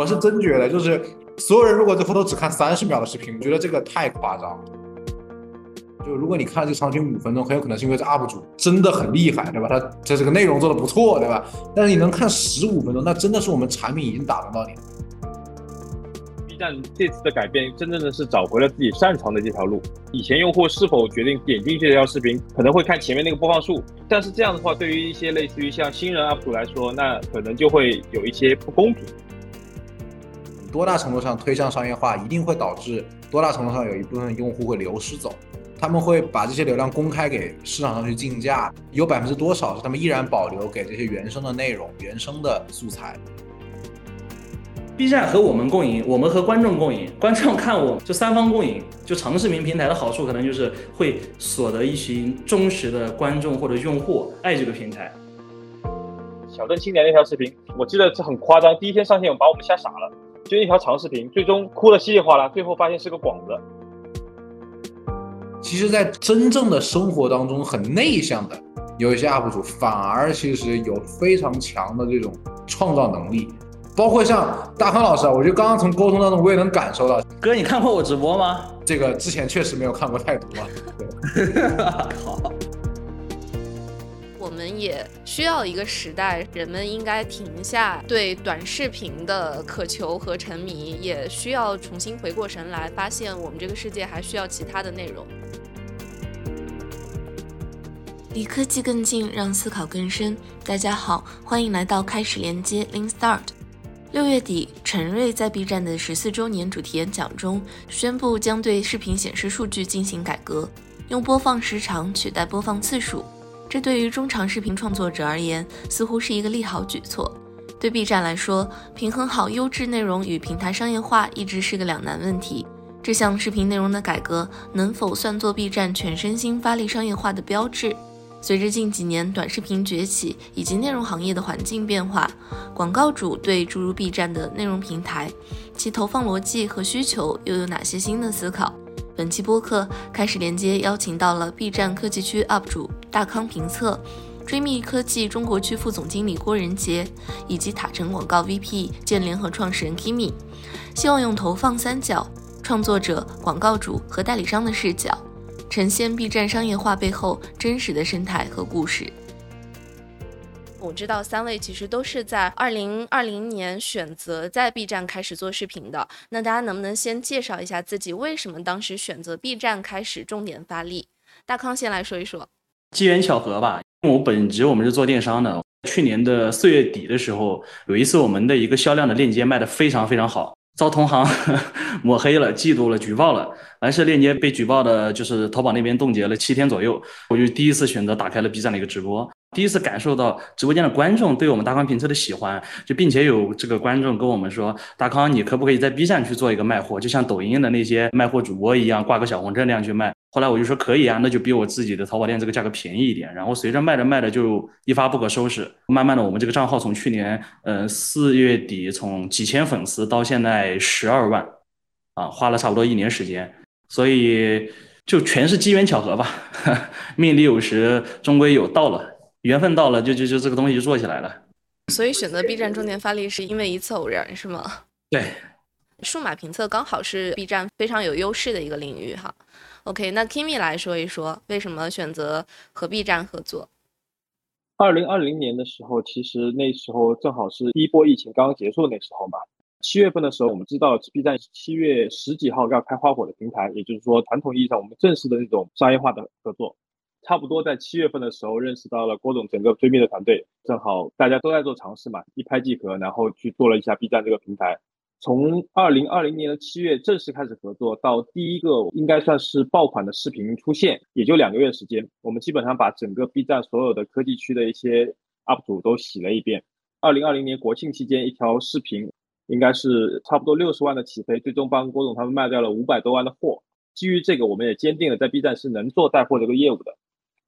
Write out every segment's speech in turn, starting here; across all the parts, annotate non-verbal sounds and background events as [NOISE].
我是真觉得，就是所有人如果最后都只看三十秒的视频，我觉得这个太夸张。就如果你看这个长视频五分钟，很有可能是因为这 UP 主真的很厉害，对吧？他他这个内容做的不错，对吧？但是你能看十五分钟，那真的是我们产品已经打动到你了。B 站这次的改变，真正的是找回了自己擅长的这条路。以前用户是否决定点进去这条视频，可能会看前面那个播放数，但是这样的话，对于一些类似于像新人 UP 主来说，那可能就会有一些不公平。多大程度上推向商业化，一定会导致多大程度上有一部分用户会流失走。他们会把这些流量公开给市场上去竞价，有百分之多少是他们依然保留给这些原生的内容、原生的素材。B 站和我们共赢，我们和观众共赢，[LAUGHS] 观众看我就三方共赢。就长视频平台的好处，可能就是会所得一群忠实的观众或者用户，爱这个平台。小镇青年那条视频，我记得是很夸张，第一天上线把我们吓傻了，就一条长视频，最终哭得稀里哗啦，最后发现是个广子。其实，在真正的生活当中，很内向的有一些 UP 主，反而其实有非常强的这种创造能力。包括像大康老师啊，我觉得刚刚从沟通当中，我也能感受到。哥，你看过我直播吗？这个之前确实没有看过太多。[LAUGHS] 好。我们也需要一个时代，人们应该停下对短视频的渴求和沉迷，也需要重新回过神来，发现我们这个世界还需要其他的内容。离科技更近，让思考更深。大家好，欢迎来到开始连接 Link Start。六月底，陈瑞在 B 站的十四周年主题演讲中宣布，将对视频显示数据进行改革，用播放时长取代播放次数。这对于中长视频创作者而言，似乎是一个利好举措。对 B 站来说，平衡好优质内容与平台商业化一直是个两难问题。这项视频内容的改革，能否算作 B 站全身心发力商业化的标志？随着近几年短视频崛起以及内容行业的环境变化，广告主对注入 B 站的内容平台，其投放逻辑和需求又有哪些新的思考？本期播客开始连接，邀请到了 B 站科技区 UP 主大康评测、追觅科技中国区副总经理郭仁杰，以及塔城广告 VP 兼联合创始人 Kimi，希望用投放三角、创作者、广告主和代理商的视角。呈现 B 站商业化背后真实的生态和故事。我知道三位其实都是在二零二零年选择在 B 站开始做视频的。那大家能不能先介绍一下自己为什么当时选择 B 站开始重点发力？大康先来说一说。机缘巧合吧，因为我本职我们是做电商的。去年的四月底的时候，有一次我们的一个销量的链接卖的非常非常好。遭同行 [LAUGHS] 抹黑了、嫉妒了、举报了，完事链接被举报的，就是淘宝那边冻结了七天左右。我就第一次选择打开了 B 站的一个直播，第一次感受到直播间的观众对我们大康评测的喜欢，就并且有这个观众跟我们说：“大康，你可不可以在 B 站去做一个卖货，就像抖音的那些卖货主播一样，挂个小红车那样去卖？”后来我就说可以啊，那就比我自己的淘宝店这个价格便宜一点。然后随着卖着卖着就一发不可收拾，慢慢的我们这个账号从去年呃四月底从几千粉丝到现在十二万，啊，花了差不多一年时间，所以就全是机缘巧合吧，[LAUGHS] 命里有时终归有到了，缘分到了就就就这个东西就做起来了。所以选择 B 站重点发力是因为一次偶然是吗？对，数码评测刚好是 B 站非常有优势的一个领域哈。OK，那 Kimi 来说一说，为什么选择和 B 站合作？二零二零年的时候，其实那时候正好是第一波疫情刚刚结束的那时候嘛。七月份的时候，我们知道 B 站七月十几号要开花火的平台，也就是说传统意义上我们正式的那种商业化的合作。差不多在七月份的时候，认识到了郭总整个追觅的团队，正好大家都在做尝试嘛，一拍即合，然后去做了一下 B 站这个平台。从二零二零年的七月正式开始合作，到第一个应该算是爆款的视频出现，也就两个月时间。我们基本上把整个 B 站所有的科技区的一些 UP 主都洗了一遍。二零二零年国庆期间，一条视频应该是差不多六十万的起飞，最终帮郭总他们卖掉了五百多万的货。基于这个，我们也坚定了在 B 站是能做带货这个业务的。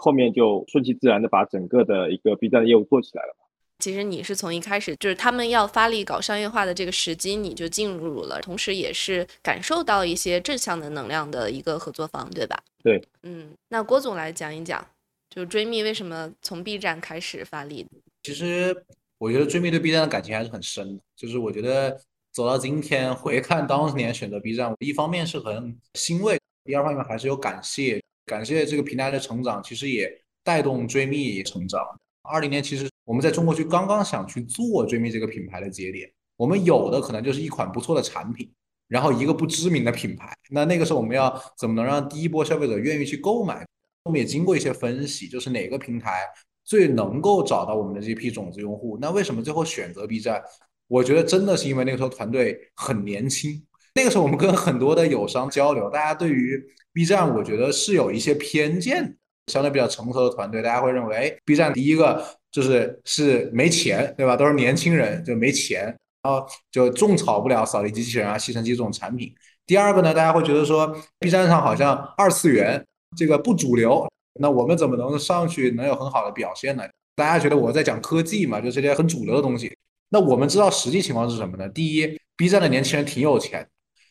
后面就顺其自然的把整个的一个 B 站的业务做起来了。其实你是从一开始就是他们要发力搞商业化的这个时机，你就进入了，同时也是感受到一些正向的能量的一个合作方，对吧？对，嗯，那郭总来讲一讲，就追觅为什么从 B 站开始发力？其实我觉得追觅对 B 站的感情还是很深的，就是我觉得走到今天，回看当年选择 B 站，一方面是很欣慰，第二方面还是有感谢，感谢这个平台的成长，其实也带动追觅成长。二零年其实我们在中国区刚刚想去做追觅这个品牌的节点，我们有的可能就是一款不错的产品，然后一个不知名的品牌。那那个时候我们要怎么能让第一波消费者愿意去购买？我们也经过一些分析，就是哪个平台最能够找到我们的这批种子用户？那为什么最后选择 B 站？我觉得真的是因为那个时候团队很年轻。那个时候我们跟很多的友商交流，大家对于 B 站，我觉得是有一些偏见的。相对比较成熟的团队，大家会认为，哎，B 站第一个就是是没钱，对吧？都是年轻人，就没钱，然后就种草不了扫地机器人啊、吸尘机这种产品。第二个呢，大家会觉得说，B 站上好像二次元这个不主流，那我们怎么能上去能有很好的表现呢？大家觉得我在讲科技嘛，就这些很主流的东西。那我们知道实际情况是什么呢？第一，B 站的年轻人挺有钱，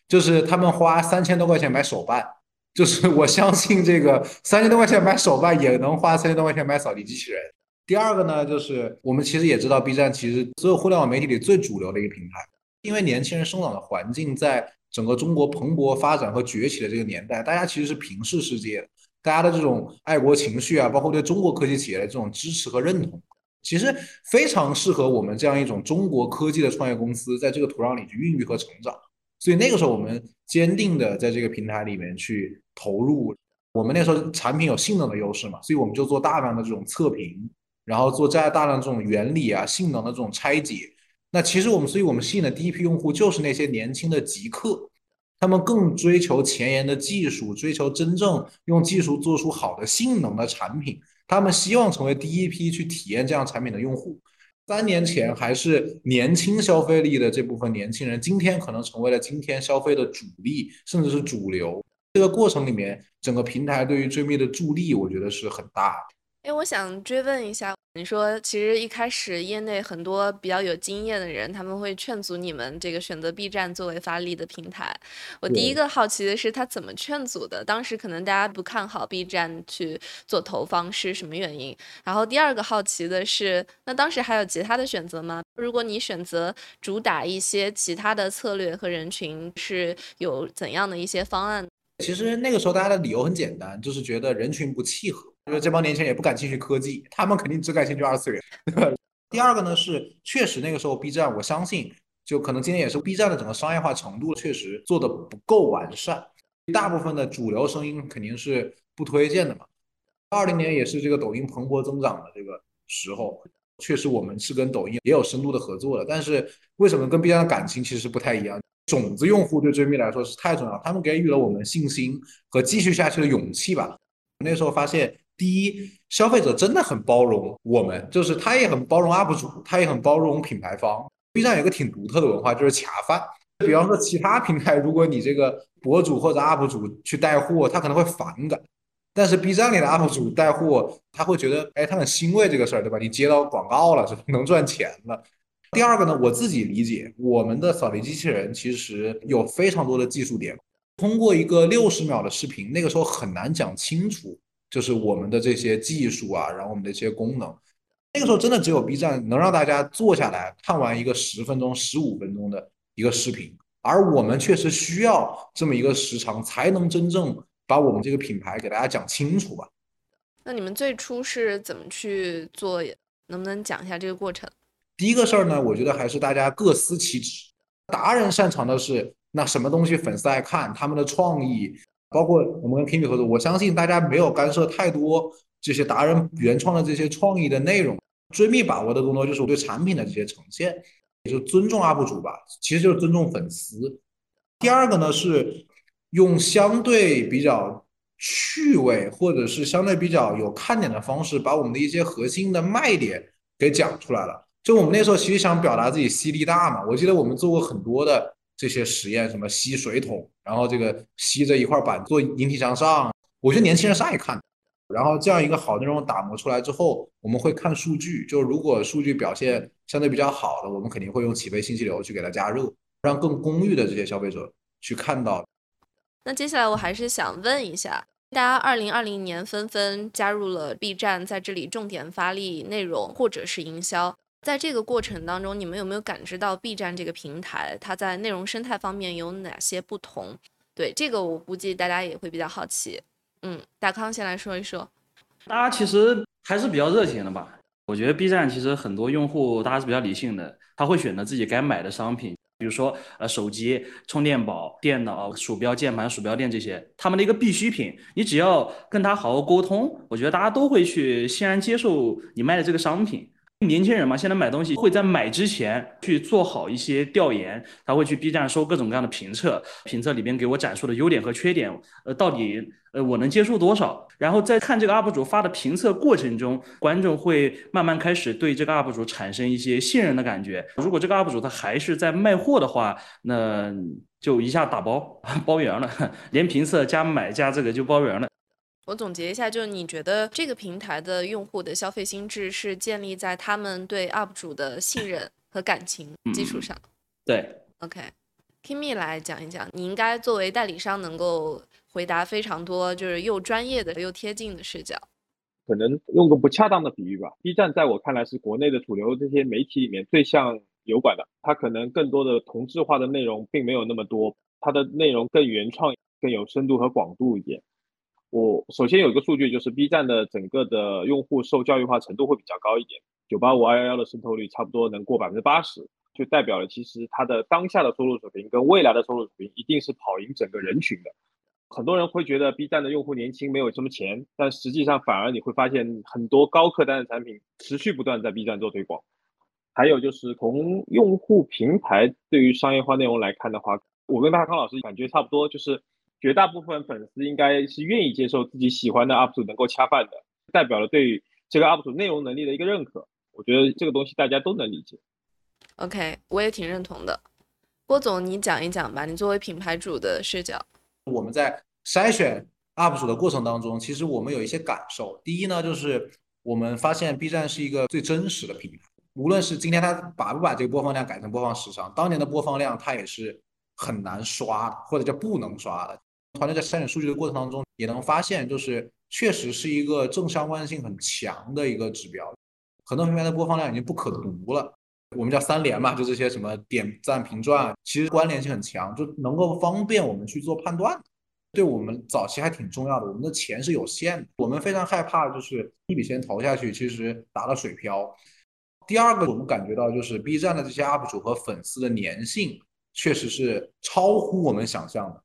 就是他们花三千多块钱买手办，就是 [LAUGHS] 我相信这个三千多块钱买手办也能花三千多块钱买扫地机器人。第二个呢，就是我们其实也知道，B 站其实所有互联网媒体里最主流的一个平台，因为年轻人生长的环境在整个中国蓬勃发展和崛起的这个年代，大家其实是平视世界的，大家的这种爱国情绪啊，包括对中国科技企业的这种支持和认同。其实非常适合我们这样一种中国科技的创业公司在这个土壤里去孕育和成长。所以那个时候我们坚定的在这个平台里面去投入。我们那时候产品有性能的优势嘛，所以我们就做大量的这种测评，然后做加大量这种原理啊、性能的这种拆解。那其实我们，所以我们吸引的第一批用户就是那些年轻的极客，他们更追求前沿的技术，追求真正用技术做出好的性能的产品。他们希望成为第一批去体验这样产品的用户。三年前还是年轻消费力的这部分年轻人，今天可能成为了今天消费的主力，甚至是主流。这个过程里面，整个平台对于追觅的助力，我觉得是很大的。哎，我想追问一下，你说其实一开始业内很多比较有经验的人，他们会劝阻你们这个选择 B 站作为发力的平台。我第一个好奇的是他怎么劝阻的？当时可能大家不看好 B 站去做投放是什么原因？然后第二个好奇的是，那当时还有其他的选择吗？如果你选择主打一些其他的策略和人群，是有怎样的一些方案？其实那个时候大家的理由很简单，就是觉得人群不契合。因为这帮年轻人也不感兴趣科技，他们肯定只感兴趣二次元。第二个呢是，确实那个时候 B 站，我相信就可能今天也是 B 站的整个商业化程度确实做的不够完善，大部分的主流声音肯定是不推荐的嘛。二零年也是这个抖音蓬勃增长的这个时候，确实我们是跟抖音也有深度的合作的，但是为什么跟 B 站的感情其实不太一样？种子用户对追觅来说是太重要，他们给予了我们信心和继续下去的勇气吧。那时候发现。第一，消费者真的很包容我们，就是他也很包容 UP 主，他也很包容品牌方。B 站有个挺独特的文化，就是恰饭。比方说其他平台，如果你这个博主或者 UP 主去带货，他可能会反感；但是 B 站里的 UP 主带货，他会觉得，哎，他很欣慰这个事儿，对吧？你接到广告了，是能赚钱了。第二个呢，我自己理解，我们的扫地机器人其实有非常多的技术点，通过一个六十秒的视频，那个时候很难讲清楚。就是我们的这些技术啊，然后我们的一些功能，那个时候真的只有 B 站能让大家坐下来看完一个十分钟、十五分钟的一个视频，而我们确实需要这么一个时长，才能真正把我们这个品牌给大家讲清楚吧。那你们最初是怎么去做？能不能讲一下这个过程？第一个事儿呢，我觉得还是大家各司其职，达人擅长的是那什么东西粉丝爱看，他们的创意。包括我们跟 Kimi 合作，我相信大家没有干涉太多这些达人原创的这些创意的内容。追觅把握的更多就是我对产品的这些呈现，也就尊重 UP 主吧，其实就是尊重粉丝。第二个呢是用相对比较趣味或者是相对比较有看点的方式，把我们的一些核心的卖点给讲出来了。就我们那时候其实想表达自己吸力大嘛，我记得我们做过很多的。这些实验什么吸水桶，然后这个吸着一块板做引体向上，我觉得年轻人是爱看的。然后这样一个好内容打磨出来之后，我们会看数据，就如果数据表现相对比较好的，我们肯定会用起飞信息流去给它加热，让更公域的这些消费者去看到。那接下来我还是想问一下，大家二零二零年纷纷加入了 B 站，在这里重点发力内容或者是营销。在这个过程当中，你们有没有感知到 B 站这个平台它在内容生态方面有哪些不同？对这个，我估计大家也会比较好奇。嗯，大康先来说一说。大家其实还是比较热情的吧？我觉得 B 站其实很多用户大家是比较理性的，他会选择自己该买的商品，比如说呃手机、充电宝、电脑、鼠标、键盘、鼠标垫这些，他们的一个必需品。你只要跟他好好沟通，我觉得大家都会去欣然接受你卖的这个商品。年轻人嘛，现在买东西会在买之前去做好一些调研，他会去 B 站搜各种各样的评测，评测里边给我展述的优点和缺点，呃，到底呃我能接受多少？然后在看这个 UP 主发的评测过程中，观众会慢慢开始对这个 UP 主产生一些信任的感觉。如果这个 UP 主他还是在卖货的话，那就一下打包 [LAUGHS] 包圆了，连评测加买加这个就包圆了。我总结一下，就是你觉得这个平台的用户的消费心智是建立在他们对 UP 主的信任和感情基础上。对，OK，Kimi 来讲一讲，你应该作为代理商能够回答非常多，就是又专业的又贴近的视角。可能用个不恰当的比喻吧，B 站在我看来是国内的主流这些媒体里面最像油管的，它可能更多的同质化的内容并没有那么多，它的内容更原创、更有深度和广度一点。我首先有一个数据，就是 B 站的整个的用户受教育化程度会比较高一点，九八五二幺幺的渗透率差不多能过百分之八十，就代表了其实它的当下的收入水平跟未来的收入水平一定是跑赢整个人群的。很多人会觉得 B 站的用户年轻没有什么钱，但实际上反而你会发现很多高客单的产品持续不断在 B 站做推广。还有就是从用户平台对于商业化内容来看的话，我跟大康老师感觉差不多，就是。绝大部分粉丝应该是愿意接受自己喜欢的 UP 主能够恰饭的，代表了对于这个 UP 主内容能力的一个认可。我觉得这个东西大家都能理解。OK，我也挺认同的。郭总，你讲一讲吧，你作为品牌主的视角。我们在筛选 UP 主的过程当中，其实我们有一些感受。第一呢，就是我们发现 B 站是一个最真实的平台，无论是今天他把不把这个播放量改成播放时长，当年的播放量它也是很难刷的，或者叫不能刷的。团队在筛选数据的过程当中，也能发现，就是确实是一个正相关性很强的一个指标。很多平台的播放量已经不可读了，我们叫三连嘛，就这些什么点赞、评转，其实关联性很强，就能够方便我们去做判断。对我们早期还挺重要的。我们的钱是有限的，我们非常害怕就是一笔钱投下去，其实打了水漂。第二个，我们感觉到就是 B 站的这些 UP 主和粉丝的粘性，确实是超乎我们想象的。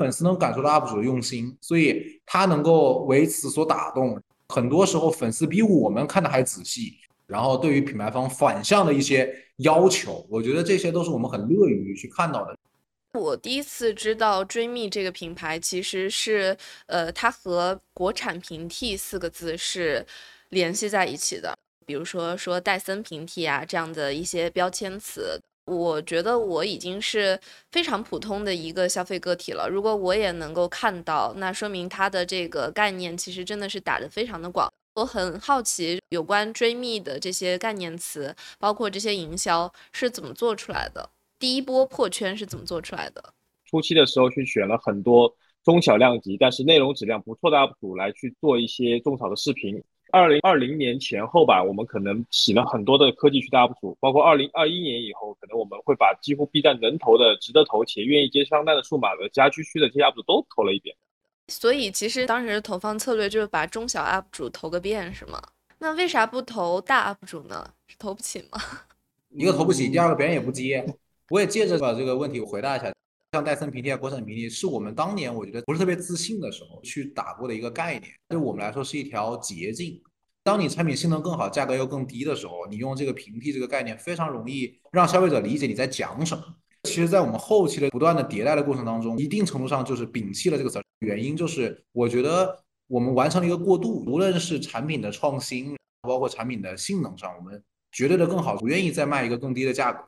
粉丝能感受到 UP 主的用心，所以他能够为此所打动。很多时候，粉丝比我们看的还仔细。然后，对于品牌方反向的一些要求，我觉得这些都是我们很乐于去看到的。我第一次知道追觅这个品牌，其实是呃，它和国产平替四个字是联系在一起的。比如说说戴森平替啊这样的一些标签词。我觉得我已经是非常普通的一个消费个体了。如果我也能够看到，那说明它的这个概念其实真的是打得非常的广。我很好奇，有关追觅的这些概念词，包括这些营销是怎么做出来的？第一波破圈是怎么做出来的？初期的时候去选了很多中小量级，但是内容质量不错的 UP 主来去做一些种草的视频。二零二零年前后吧，我们可能洗了很多的科技区的 UP 主，包括二零二一年以后，可能我们会把几乎 B 站能投的、值得投且愿意接商单的数码的家居区的这些 UP 主都投了一遍。所以其实当时的投放策略就是把中小 UP 主投个遍，是吗？那为啥不投大 UP 主呢？是投不起吗？一个投不起，第二个别人也不接。我也借着把这个问题回答一下。像戴森平替啊、国产平替，是我们当年我觉得不是特别自信的时候去打过的一个概念，对我们来说是一条捷径。当你产品性能更好、价格又更低的时候，你用这个平替这个概念非常容易让消费者理解你在讲什么。其实，在我们后期的不断的迭代的过程当中，一定程度上就是摒弃了这个词。原因就是我觉得我们完成了一个过渡，无论是产品的创新，包括产品的性能上，我们绝对的更好，不愿意再卖一个更低的价格。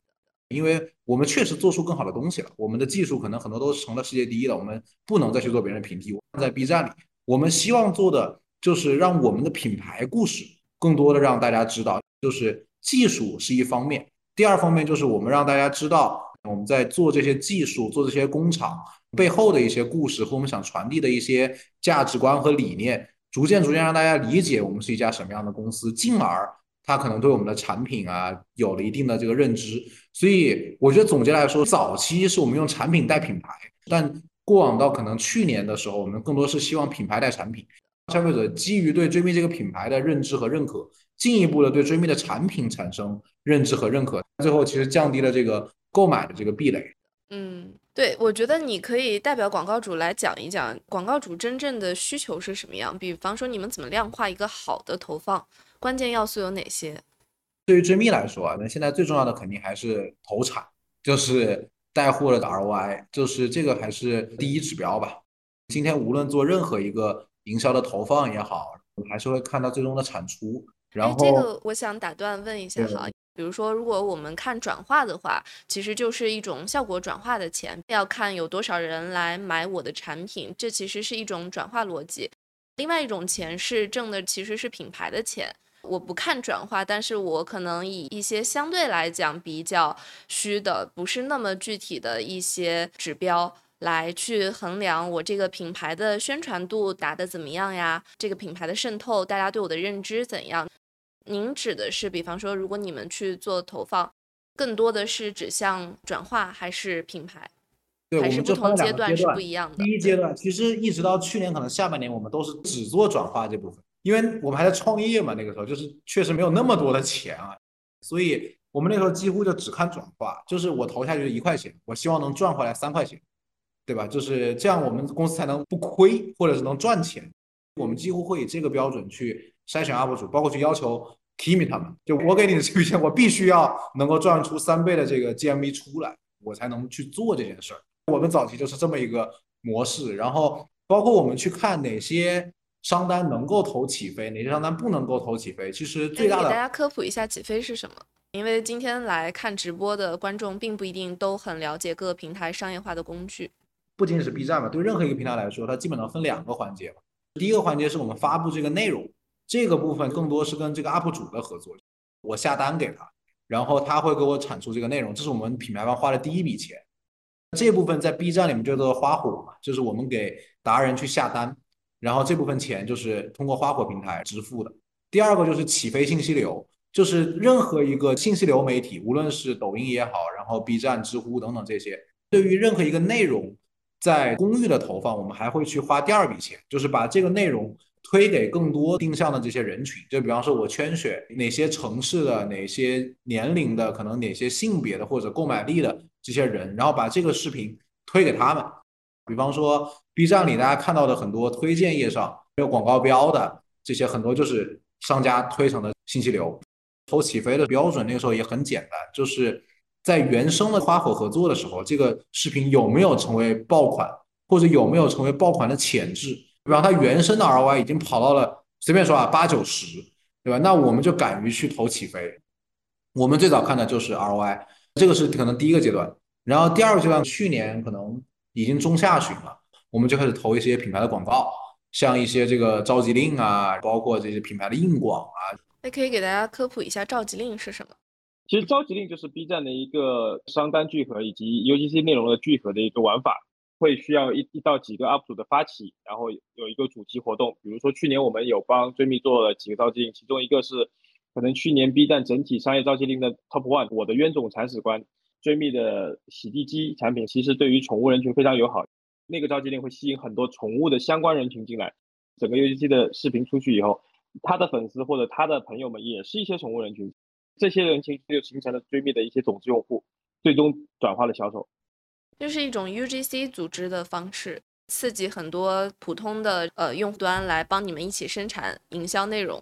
因为我们确实做出更好的东西了，我们的技术可能很多都成了世界第一了，我们不能再去做别人的平替。我在 B 站里，我们希望做的就是让我们的品牌故事更多的让大家知道，就是技术是一方面，第二方面就是我们让大家知道我们在做这些技术、做这些工厂背后的一些故事和我们想传递的一些价值观和理念，逐渐逐渐让大家理解我们是一家什么样的公司，进而他可能对我们的产品啊有了一定的这个认知。所以我觉得总结来说，早期是我们用产品带品牌，但过往到可能去年的时候，我们更多是希望品牌带产品。消费者基于对追觅这个品牌的认知和认可，进一步的对追觅的产品产生认知和认可，最后其实降低了这个购买的这个壁垒。嗯，对，我觉得你可以代表广告主来讲一讲，广告主真正的需求是什么样。比方说，你们怎么量化一个好的投放，关键要素有哪些？对于追觅来说啊，那现在最重要的肯定还是投产，就是带货的 ROI，就是这个还是第一指标吧。今天无论做任何一个。营销的投放也好，还是会看到最终的产出。然后这个我想打断问一下哈，比如说如果我们看转化的话，其实就是一种效果转化的钱，要看有多少人来买我的产品，这其实是一种转化逻辑。另外一种钱是挣的其实是品牌的钱，我不看转化，但是我可能以一些相对来讲比较虚的，不是那么具体的一些指标。来去衡量我这个品牌的宣传度打得怎么样呀？这个品牌的渗透，大家对我的认知怎样？您指的是，比方说，如果你们去做投放，更多的是指向转化还是品牌？对，还是不同阶段是不一样的。第一阶段其实一直到去年可能下半年，我们都是只做转化这部分，因为我们还在创业嘛，那个时候就是确实没有那么多的钱啊，所以我们那时候几乎就只看转化，就是我投下去一块钱，我希望能赚回来三块钱。对吧？就是这样，我们公司才能不亏，或者是能赚钱。我们几乎会以这个标准去筛选 UP 主，包括去要求 Kimi 他们。就我给你的这笔钱，我必须要能够赚出三倍的这个 GMV 出来，我才能去做这件事儿。我们早期就是这么一个模式。然后包括我们去看哪些商单能够投起飞，哪些商单不能够投起飞。其实最大的，给大家科普一下起飞是什么？因为今天来看直播的观众并不一定都很了解各个平台商业化的工具。不仅仅是 B 站嘛，对任何一个平台来说，它基本上分两个环节嘛。第一个环节是我们发布这个内容，这个部分更多是跟这个 UP 主的合作，我下单给他，然后他会给我产出这个内容，这是我们品牌方花的第一笔钱。这部分在 B 站里面叫做花火嘛，就是我们给达人去下单，然后这部分钱就是通过花火平台支付的。第二个就是起飞信息流，就是任何一个信息流媒体，无论是抖音也好，然后 B 站、知乎等等这些，对于任何一个内容。在公域的投放，我们还会去花第二笔钱，就是把这个内容推给更多定向的这些人群。就比方说，我圈选哪些城市的、哪些年龄的、可能哪些性别的或者购买力的这些人，然后把这个视频推给他们。比方说，B 站里大家看到的很多推荐页上没有广告标的这些，很多就是商家推成的信息流。投起飞的标准那个时候也很简单，就是。在原生的花火合作的时候，这个视频有没有成为爆款，或者有没有成为爆款的潜质？比方它原生的 ROI 已经跑到了随便说啊八九十，对吧？那我们就敢于去投起飞。我们最早看的就是 ROI，这个是可能第一个阶段。然后第二个阶段，去年可能已经中下旬了，我们就开始投一些品牌的广告，像一些这个召集令啊，包括这些品牌的硬广啊。那可以给大家科普一下召集令是什么？其实召集令就是 B 站的一个商单聚合以及 UGC 内容的聚合的一个玩法，会需要一一到几个 UP 主的发起，然后有一个主题活动。比如说去年我们有帮追觅做了几个召集令，其中一个是可能去年 B 站整体商业召集令的 Top One，我的冤种铲屎官追觅的洗地机产品，其实对于宠物人群非常友好。那个召集令会吸引很多宠物的相关人群进来，整个 UGC 的视频出去以后，他的粉丝或者他的朋友们也是一些宠物人群。这些人群就形成了追觅的一些种子用户，最终转化了销售，就是一种 UGC 组织的方式，刺激很多普通的呃用户端来帮你们一起生产营销内容，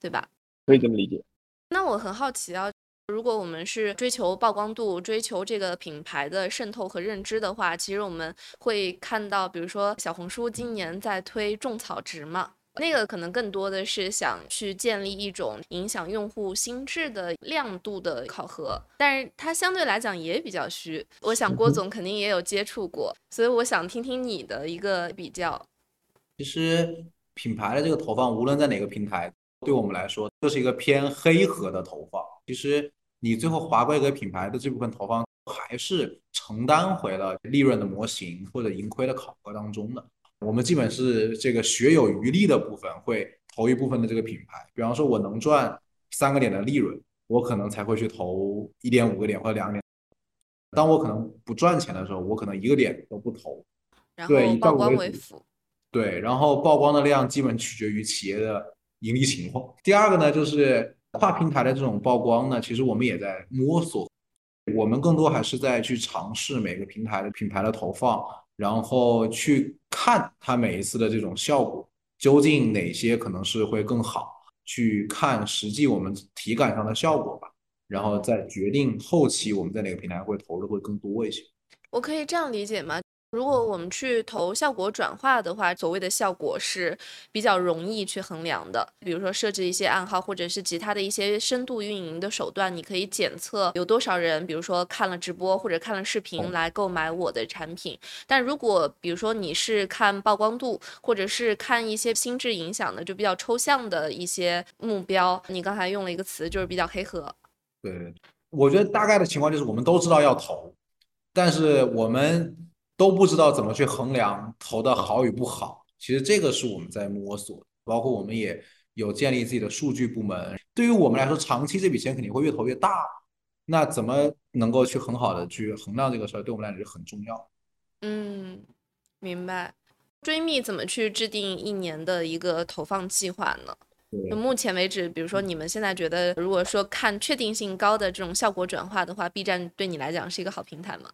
对吧？可以这么理解。那我很好奇啊，如果我们是追求曝光度、追求这个品牌的渗透和认知的话，其实我们会看到，比如说小红书今年在推种草值嘛。那个可能更多的是想去建立一种影响用户心智的亮度的考核，但是它相对来讲也比较虚。我想郭 [LAUGHS] 总肯定也有接触过，所以我想听听你的一个比较。其实品牌的这个投放，无论在哪个平台，对我们来说都是一个偏黑盒的投放。其实你最后划归给品牌的这部分投放，还是承担回了利润的模型或者盈亏的考核当中的。我们基本是这个学有余力的部分会投一部分的这个品牌，比方说我能赚三个点的利润，我可能才会去投一点五个点或者两个点。当我可能不赚钱的时候，我可能一个点都不投。然对以后曝光为主为辅。对，然后曝光的量基本取决于企业的盈利情况。第二个呢，就是跨平台的这种曝光呢，其实我们也在摸索，我们更多还是在去尝试每个平台的品牌的投放，然后去看它每一次的这种效果，究竟哪些可能是会更好，去看实际我们体感上的效果吧，然后再决定后期我们在哪个平台会投的会更多一些。我可以这样理解吗？如果我们去投效果转化的话，所谓的效果是比较容易去衡量的。比如说设置一些暗号，或者是其他的一些深度运营的手段，你可以检测有多少人，比如说看了直播或者看了视频来购买我的产品。但如果比如说你是看曝光度，或者是看一些心智影响的，就比较抽象的一些目标，你刚才用了一个词，就是比较黑盒。对，我觉得大概的情况就是我们都知道要投，但是我们都不知道怎么去衡量投的好与不好。其实这个是我们在摸索，包括我们也有建立自己的数据部门。对于我们来说，长期这笔钱肯定会越投越大。那怎么能够去很好的去衡量这个事儿，对我们来说就很重要。嗯，明白。追觅怎么去制定一年的一个投放计划呢？就目前为止，比如说你们现在觉得，如果说看确定性高的这种效果转化的话，B 站对你来讲是一个好平台吗？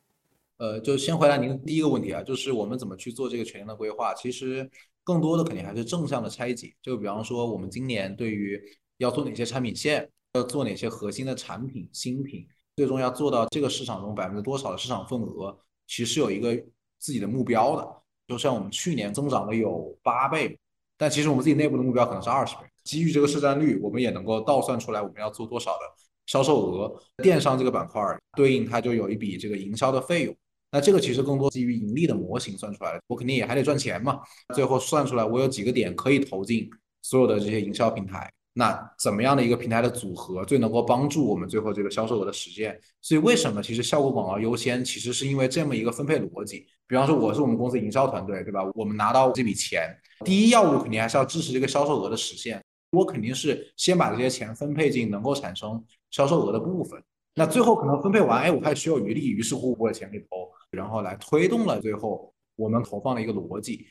呃，就先回答您第一个问题啊，就是我们怎么去做这个全年的规划？其实更多的肯定还是正向的拆解。就比方说，我们今年对于要做哪些产品线，要做哪些核心的产品新品，最终要做到这个市场中百分之多少的市场份额，其实有一个自己的目标的。就像我们去年增长了有八倍，但其实我们自己内部的目标可能是二十倍。基于这个市占率，我们也能够倒算出来我们要做多少的销售额。电商这个板块儿对应它就有一笔这个营销的费用。那这个其实更多基于盈利的模型算出来的，我肯定也还得赚钱嘛。最后算出来，我有几个点可以投进所有的这些营销平台。那怎么样的一个平台的组合最能够帮助我们最后这个销售额的实现？所以为什么其实效果广告优先，其实是因为这么一个分配逻辑。比方说我是我们公司营销团队，对吧？我们拿到这笔钱，第一要务肯定还是要支持这个销售额的实现。我肯定是先把这些钱分配进能够产生销售额的部分。那最后可能分配完，哎，我还需要余力，于是乎我把钱给投，然后来推动了最后我们投放的一个逻辑。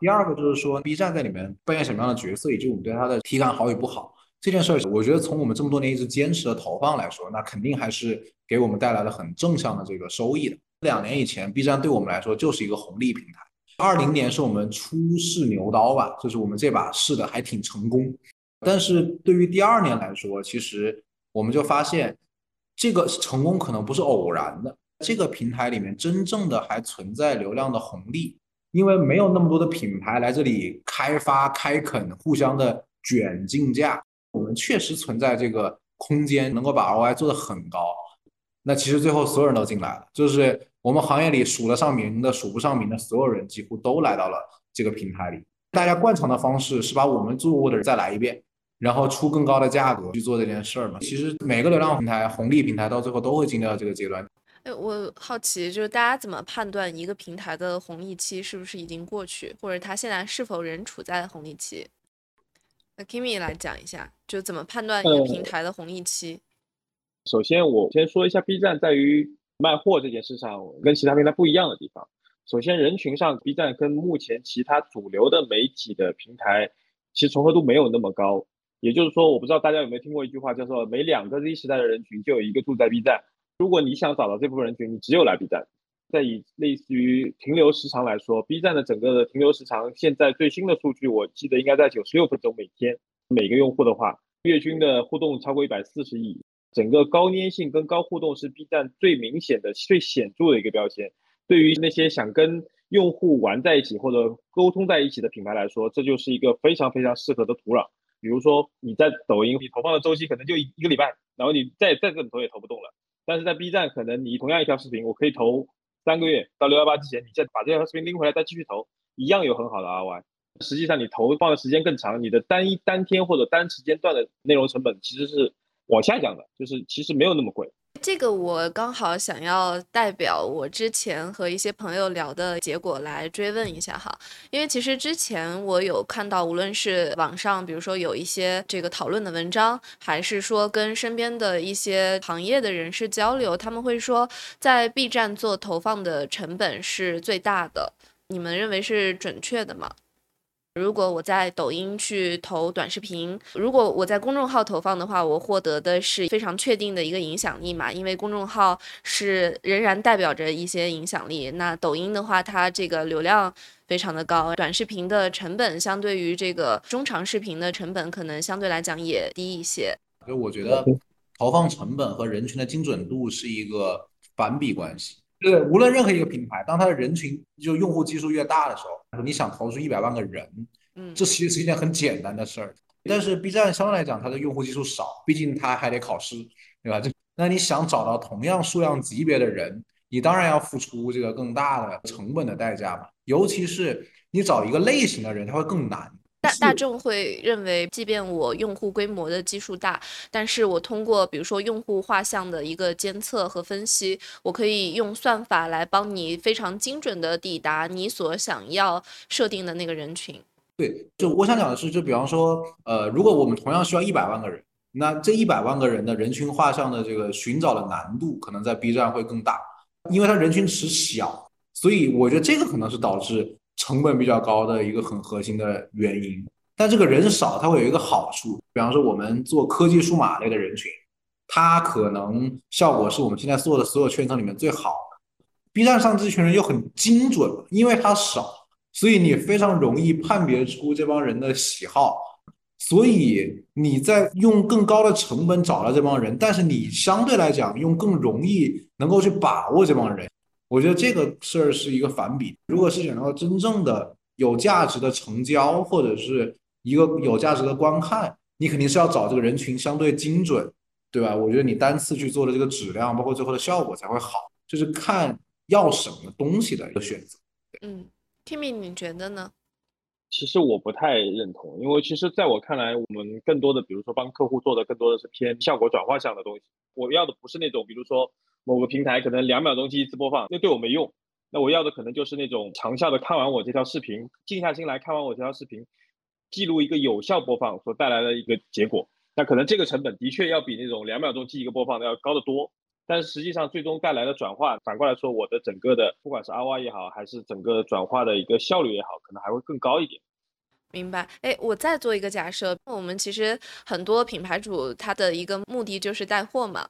第二个就是说，B 站在里面扮演什么样的角色，以及我们对它的体感好与不好这件事儿，我觉得从我们这么多年一直坚持的投放来说，那肯定还是给我们带来了很正向的这个收益的。两年以前，B 站对我们来说就是一个红利平台。二零年是我们初试牛刀吧，就是我们这把试的还挺成功。但是对于第二年来说，其实我们就发现，这个成功可能不是偶然的。这个平台里面真正的还存在流量的红利，因为没有那么多的品牌来这里开发、开垦，互相的卷竞价。我们确实存在这个空间，能够把 ROI 做得很高。那其实最后所有人都进来了，就是我们行业里数得上名的、数不上名的所有人，几乎都来到了这个平台里。大家惯常的方式是把我们做过的人再来一遍，然后出更高的价格去做这件事儿嘛。其实每个流量平台、红利平台到最后都会经历到这个阶段。哎，我好奇，就是大家怎么判断一个平台的红利期是不是已经过去，或者它现在是否仍处在红利期？那 Kimi 来讲一下，就怎么判断一个平台的红利期？首先，我先说一下 B 站在于卖货这件事上跟其他平台不一样的地方。首先，人群上，B 站跟目前其他主流的媒体的平台其实重合度没有那么高。也就是说，我不知道大家有没有听过一句话，叫做“每两个 Z 时代的人群就有一个住在 B 站”。如果你想找到这部分人群，你只有来 B 站。再以类似于停留时长来说，B 站的整个的停留时长，现在最新的数据我记得应该在九十六分钟每天。每个用户的话，月均的互动超过一百四十亿。整个高粘性跟高互动是 B 站最明显的、最显著的一个标签。对于那些想跟用户玩在一起或者沟通在一起的品牌来说，这就是一个非常非常适合的土壤。比如说你在抖音，你投放的周期可能就一个礼拜，然后你再再怎么投也投不动了。但是在 B 站，可能你同样一条视频，我可以投三个月到六幺八之前，你再把这条视频拎回来再继续投，一样有很好的 RY。实际上你投放的时间更长，你的单一单天或者单时间段的内容成本其实是往下降的，就是其实没有那么贵。这个我刚好想要代表我之前和一些朋友聊的结果来追问一下哈，因为其实之前我有看到，无论是网上，比如说有一些这个讨论的文章，还是说跟身边的一些行业的人士交流，他们会说，在 B 站做投放的成本是最大的，你们认为是准确的吗？如果我在抖音去投短视频，如果我在公众号投放的话，我获得的是非常确定的一个影响力嘛？因为公众号是仍然代表着一些影响力。那抖音的话，它这个流量非常的高，短视频的成本相对于这个中长视频的成本，可能相对来讲也低一些。就我觉得投放成本和人群的精准度是一个反比关系。对，无论任何一个品牌，当它的人群就用户基数越大的时候，你想投出一百万个人，嗯，这其实是一件很简单的事儿。但是 B 站相对来讲，它的用户基数少，毕竟它还得考试，对吧？这那你想找到同样数量级别的人，你当然要付出这个更大的成本的代价嘛。尤其是你找一个类型的人，他会更难。大大众会认为，即便我用户规模的基数大，但是我通过比如说用户画像的一个监测和分析，我可以用算法来帮你非常精准的抵达你所想要设定的那个人群。对，就我想讲的是，就比方说，呃，如果我们同样需要一百万个人，那这一百万个人的人群画像的这个寻找的难度，可能在 B 站会更大，因为它人群池小，所以我觉得这个可能是导致。成本比较高的一个很核心的原因，但这个人少，它会有一个好处，比方说我们做科技数码类的人群，它可能效果是我们现在做的所有圈层里面最好的。B 站上这群人又很精准，因为它少，所以你非常容易判别出这帮人的喜好，所以你在用更高的成本找到这帮人，但是你相对来讲用更容易能够去把握这帮人。我觉得这个事儿是一个反比。如果是想要真正的有价值的成交，或者是一个有价值的观看，你肯定是要找这个人群相对精准，对吧？我觉得你单次去做的这个质量，包括最后的效果才会好。就是看要什么东西的一个选择。嗯，Kimmy，你觉得呢？其实我不太认同，因为其实在我看来，我们更多的，比如说帮客户做的更多的是偏效果转化项的东西。我要的不是那种，比如说。某个平台可能两秒钟记一次播放，那对我没用。那我要的可能就是那种长效的，看完我这条视频，静下心来看完我这条视频，记录一个有效播放所带来的一个结果。那可能这个成本的确要比那种两秒钟记一个播放的要高得多。但是实际上最终带来的转化，反过来说，我的整个的不管是 ROI 也好，还是整个转化的一个效率也好，可能还会更高一点。明白。哎，我再做一个假设，我们其实很多品牌主他的一个目的就是带货嘛。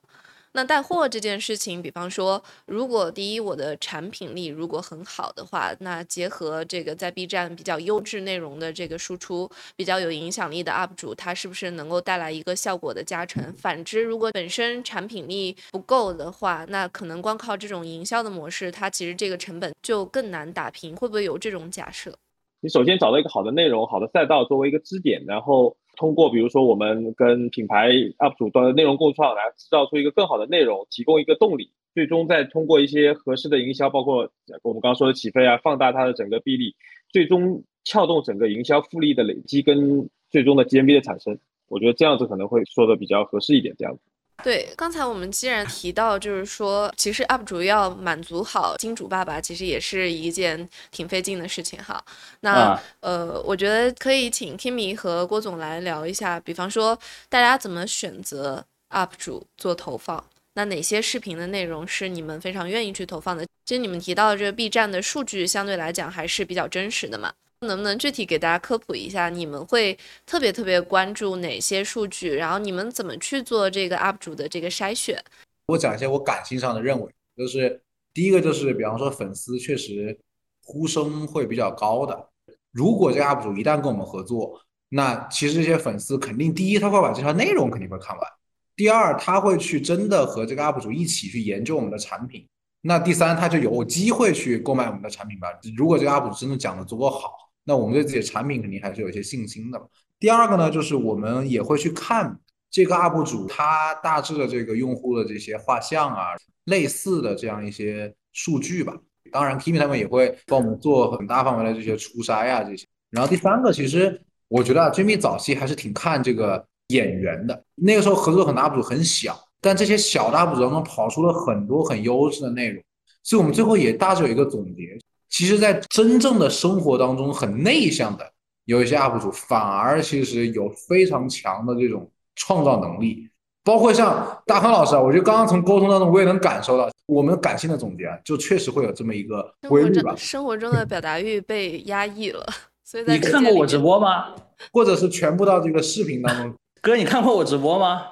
那带货这件事情，比方说，如果第一我的产品力如果很好的话，那结合这个在 B 站比较优质内容的这个输出，比较有影响力的 UP 主，他是不是能够带来一个效果的加成？反之，如果本身产品力不够的话，那可能光靠这种营销的模式，它其实这个成本就更难打平。会不会有这种假设？你首先找到一个好的内容、好的赛道作为一个支点，然后。通过比如说我们跟品牌 UP 主端的内容共创来制造出一个更好的内容，提供一个动力，最终再通过一些合适的营销，包括我们刚刚说的起飞啊，放大它的整个臂力，最终撬动整个营销复利的累积跟最终的 GMV 的产生。我觉得这样子可能会说的比较合适一点，这样子。对，刚才我们既然提到，就是说，其实 UP 主要满足好金主爸爸，其实也是一件挺费劲的事情哈。那呃，我觉得可以请 Kimi 和郭总来聊一下，比方说大家怎么选择 UP 主做投放，那哪些视频的内容是你们非常愿意去投放的？其实你们提到这个 B 站的数据相对来讲还是比较真实的嘛。能不能具体给大家科普一下，你们会特别特别关注哪些数据？然后你们怎么去做这个 UP 主的这个筛选？我讲一些我感性上的认为，就是第一个就是，比方说粉丝确实呼声会比较高的。如果这个 UP 主一旦跟我们合作，那其实这些粉丝肯定第一他会把这条内容肯定会看完，第二他会去真的和这个 UP 主一起去研究我们的产品，那第三他就有机会去购买我们的产品吧。如果这个 UP 主真的讲的足够好。那我们对自己的产品肯定还是有一些信心的。第二个呢，就是我们也会去看这个 UP 主他大致的这个用户的这些画像啊，类似的这样一些数据吧。当然，Kimi 他们也会帮我们做很大范围的这些初筛啊这些。然后第三个，其实我觉得啊，Jimmy 早期还是挺看这个演员的。那个时候合作很多 UP 主很小，但这些小的 UP 主当中跑出了很多很优质的内容，所以我们最后也大致有一个总结。其实，在真正的生活当中，很内向的有一些 UP 主，反而其实有非常强的这种创造能力。包括像大康老师啊，我觉得刚刚从沟通当中，我也能感受到，我们感性的总结啊，就确实会有这么一个规律吧。生活中的表达欲被压抑了，所以你看过我直播吗？或者是全部到这个视频当中？[LAUGHS] 哥，你看过我直播吗？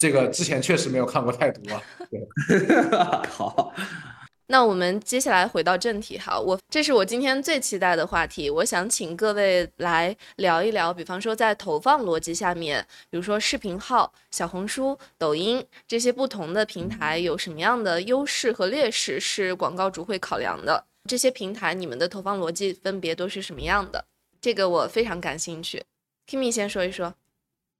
这个之前确实没有看过太多啊。对，[LAUGHS] 好。那我们接下来回到正题哈，我这是我今天最期待的话题，我想请各位来聊一聊，比方说在投放逻辑下面，比如说视频号、小红书、抖音这些不同的平台有什么样的优势和劣势是广告主会考量的？这些平台你们的投放逻辑分别都是什么样的？这个我非常感兴趣，Kimi 先说一说。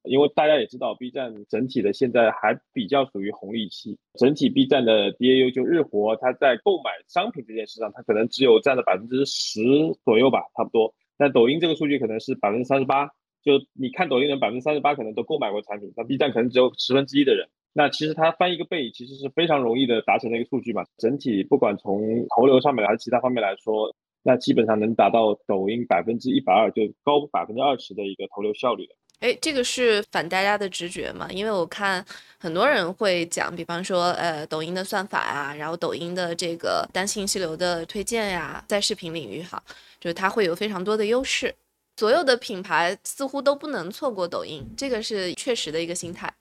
因为大家也知道，B 站整体的现在还比较属于红利期，整体 B 站的 DAU 就日活，它在购买商品这件事上，它可能只有占了百分之十左右吧，差不多。但抖音这个数据可能是百分之三十八，就你看抖音的百分之三十八可能都购买过产品，那 B 站可能只有十分之一的人。那其实它翻一个倍，其实是非常容易的达成的一个数据嘛。整体不管从投流上面还是其他方面来说，那基本上能达到抖音百分之一百二，就高百分之二十的一个投流效率的。哎，这个是反大家的直觉嘛？因为我看很多人会讲，比方说，呃，抖音的算法呀，然后抖音的这个单信息流的推荐呀，在视频领域哈，就是它会有非常多的优势。所有的品牌似乎都不能错过抖音，这个是确实的一个心态。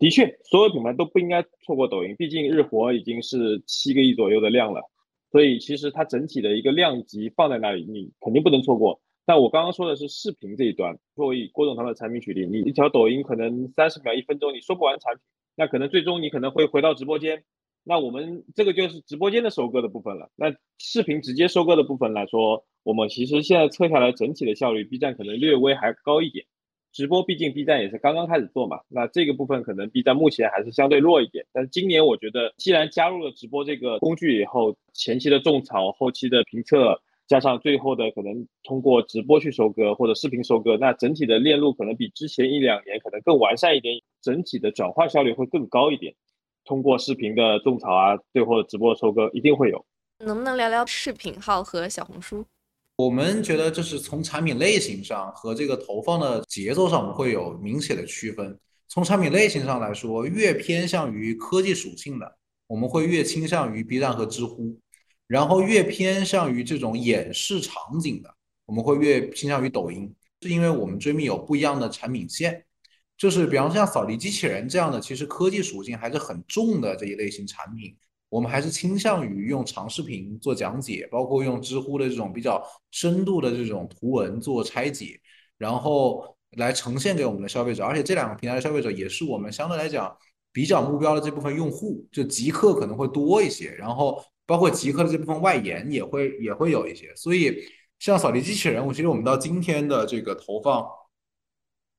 的确，所有品牌都不应该错过抖音，毕竟日活已经是七个亿左右的量了，所以其实它整体的一个量级放在那里，你肯定不能错过。但我刚刚说的是视频这一端，作为郭总他们的产品举例，你一条抖音可能三十秒、一分钟，你说不完产品，那可能最终你可能会回到直播间，那我们这个就是直播间的收割的部分了。那视频直接收割的部分来说，我们其实现在测下来整体的效率，B 站可能略微还高一点。直播毕竟 B 站也是刚刚开始做嘛，那这个部分可能 B 站目前还是相对弱一点。但是今年我觉得，既然加入了直播这个工具以后，前期的种草，后期的评测。加上最后的可能通过直播去收割或者视频收割，那整体的链路可能比之前一两年可能更完善一点，整体的转化效率会更高一点。通过视频的种草啊，最后的直播收割一定会有。能不能聊聊视频号和小红书？我们觉得就是从产品类型上和这个投放的节奏上，我们会有明显的区分。从产品类型上来说，越偏向于科技属性的，我们会越倾向于 B 站和知乎。然后越偏向于这种演示场景的，我们会越倾向于抖音，是因为我们追觅有不一样的产品线，就是比方说像扫地机器人这样的，其实科技属性还是很重的这一类型产品，我们还是倾向于用长视频做讲解，包括用知乎的这种比较深度的这种图文做拆解，然后来呈现给我们的消费者，而且这两个平台的消费者也是我们相对来讲比较目标的这部分用户，就极客可能会多一些，然后。包括极客的这部分外延也会也会有一些，所以像扫地机器人，我其实我们到今天的这个投放，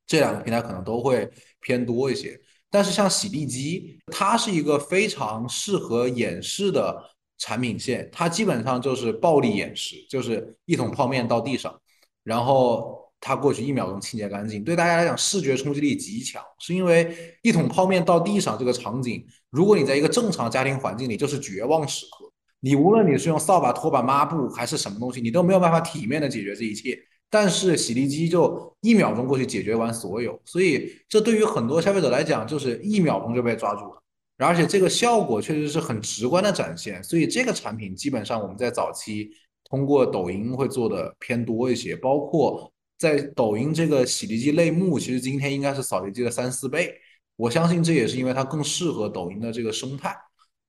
这两个平台可能都会偏多一些。但是像洗地机，它是一个非常适合演示的产品线，它基本上就是暴力演示，就是一桶泡面到地上，然后。它过去一秒钟清洁干净，对大家来讲视觉冲击力极强，是因为一桶泡面到地上这个场景，如果你在一个正常家庭环境里，就是绝望时刻。你无论你是用扫把、拖把、抹布还是什么东西，你都没有办法体面的解决这一切。但是洗地机就一秒钟过去解决完所有，所以这对于很多消费者来讲，就是一秒钟就被抓住了，而且这个效果确实是很直观的展现。所以这个产品基本上我们在早期通过抖音会做的偏多一些，包括。在抖音这个洗涤机类目，其实今天应该是扫地机的三四倍。我相信这也是因为它更适合抖音的这个生态。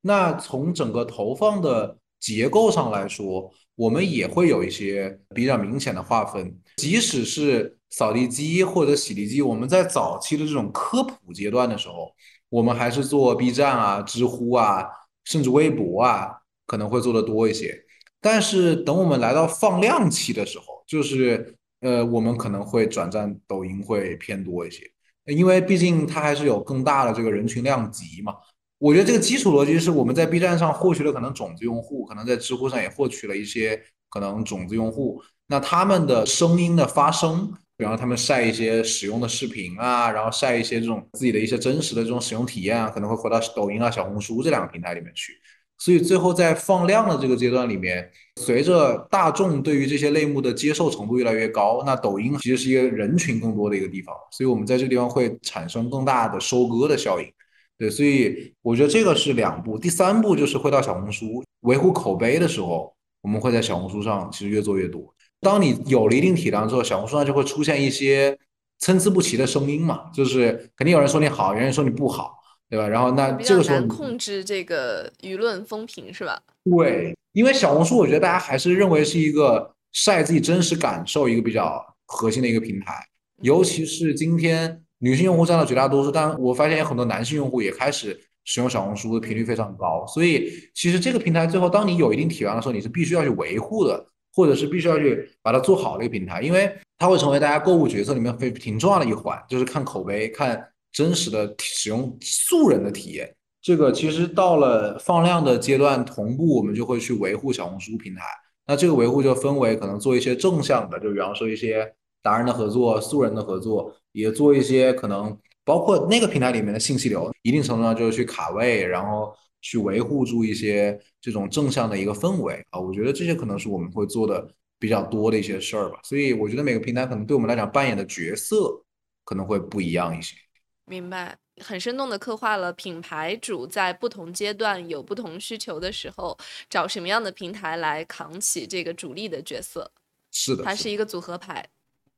那从整个投放的结构上来说，我们也会有一些比较明显的划分。即使是扫地机或者洗涤机，我们在早期的这种科普阶段的时候，我们还是做 B 站啊、知乎啊，甚至微博啊，可能会做的多一些。但是等我们来到放量期的时候，就是呃，我们可能会转战抖音会偏多一些，因为毕竟它还是有更大的这个人群量级嘛。我觉得这个基础逻辑是我们在 B 站上获取了可能种子用户，可能在知乎上也获取了一些可能种子用户，那他们的声音的发声比方他们晒一些使用的视频啊，然后晒一些这种自己的一些真实的这种使用体验啊，可能会回到抖音啊、小红书这两个平台里面去。所以最后在放量的这个阶段里面，随着大众对于这些类目的接受程度越来越高，那抖音其实是一个人群更多的一个地方，所以我们在这个地方会产生更大的收割的效应。对，所以我觉得这个是两步，第三步就是会到小红书维护口碑的时候，我们会在小红书上其实越做越多。当你有了一定体量之后，小红书上就会出现一些参差不齐的声音嘛，就是肯定有人说你好，有人说你不好，对吧？然后那这个时候难控制这个舆论风评是吧？对，因为小红书我觉得大家还是认为是一个晒自己真实感受一个比较核心的一个平台，尤其是今天女性用户占了绝大多数，但我发现有很多男性用户也开始使用小红书的频率非常高，所以其实这个平台最后当你有一定体量的时候，你是必须要去维护的。或者是必须要去把它做好的一个平台，因为它会成为大家购物决策里面非挺重要的一环，就是看口碑、看真实的使用素人的体验。这个其实到了放量的阶段，同步我们就会去维护小红书平台。那这个维护就分为可能做一些正向的，就比方说一些达人的合作、素人的合作，也做一些可能包括那个平台里面的信息流，一定程度上就是去卡位，然后。去维护住一些这种正向的一个氛围啊，我觉得这些可能是我们会做的比较多的一些事儿吧。所以我觉得每个平台可能对我们来讲扮演的角色可能会不一样一些。明白，很生动的刻画了品牌主在不同阶段有不同需求的时候，找什么样的平台来扛起这个主力的角色。是的，它是一个组合牌。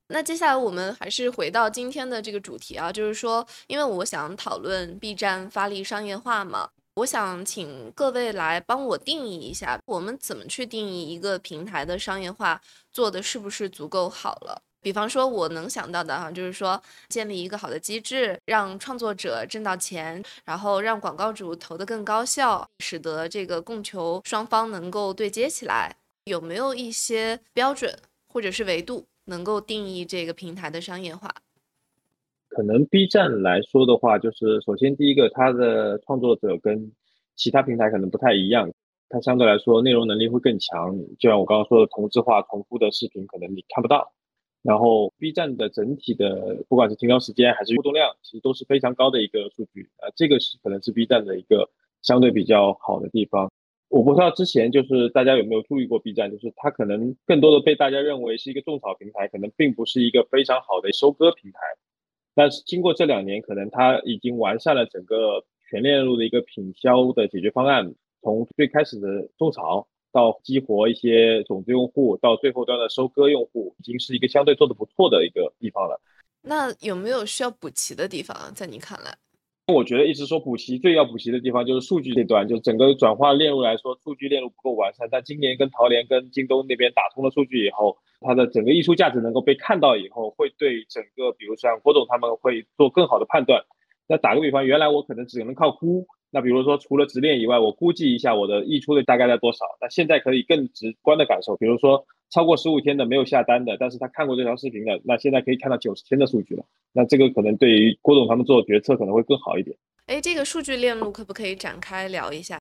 那接下来我们还是回到今天的这个主题啊，就是说，因为我想讨论 B 站发力商业化嘛。我想请各位来帮我定义一下，我们怎么去定义一个平台的商业化做的是不是足够好了？比方说，我能想到的哈，就是说建立一个好的机制，让创作者挣到钱，然后让广告主投得更高效，使得这个供求双方能够对接起来。有没有一些标准或者是维度能够定义这个平台的商业化？可能 B 站来说的话，就是首先第一个，它的创作者跟其他平台可能不太一样，它相对来说内容能力会更强。就像我刚刚说的，同质化、重复的视频可能你看不到。然后 B 站的整体的不管是停留时间还是互动量，其实都是非常高的一个数据啊，这个是可能是 B 站的一个相对比较好的地方。我不知道之前就是大家有没有注意过 B 站，就是它可能更多的被大家认为是一个种草平台，可能并不是一个非常好的收割平台。但是经过这两年，可能它已经完善了整个全链路的一个品销的解决方案，从最开始的种草到激活一些种子用户，到最后端的收割用户，已经是一个相对做的不错的一个地方了。那有没有需要补齐的地方，在你看来？我觉得一直说补齐，最要补齐的地方就是数据这段，就整个转化链路来说，数据链路不够完善。但今年跟淘联、跟京东那边打通了数据以后，它的整个溢出价值能够被看到以后，会对整个，比如像郭总他们会做更好的判断。那打个比方，原来我可能只能靠估。那比如说，除了直链以外，我估计一下我的溢出的大概在多少？那现在可以更直观的感受，比如说超过十五天的没有下单的，但是他看过这条视频的，那现在可以看到九十天的数据了。那这个可能对于郭总他们做决策可能会更好一点。哎，这个数据链路可不可以展开聊一下？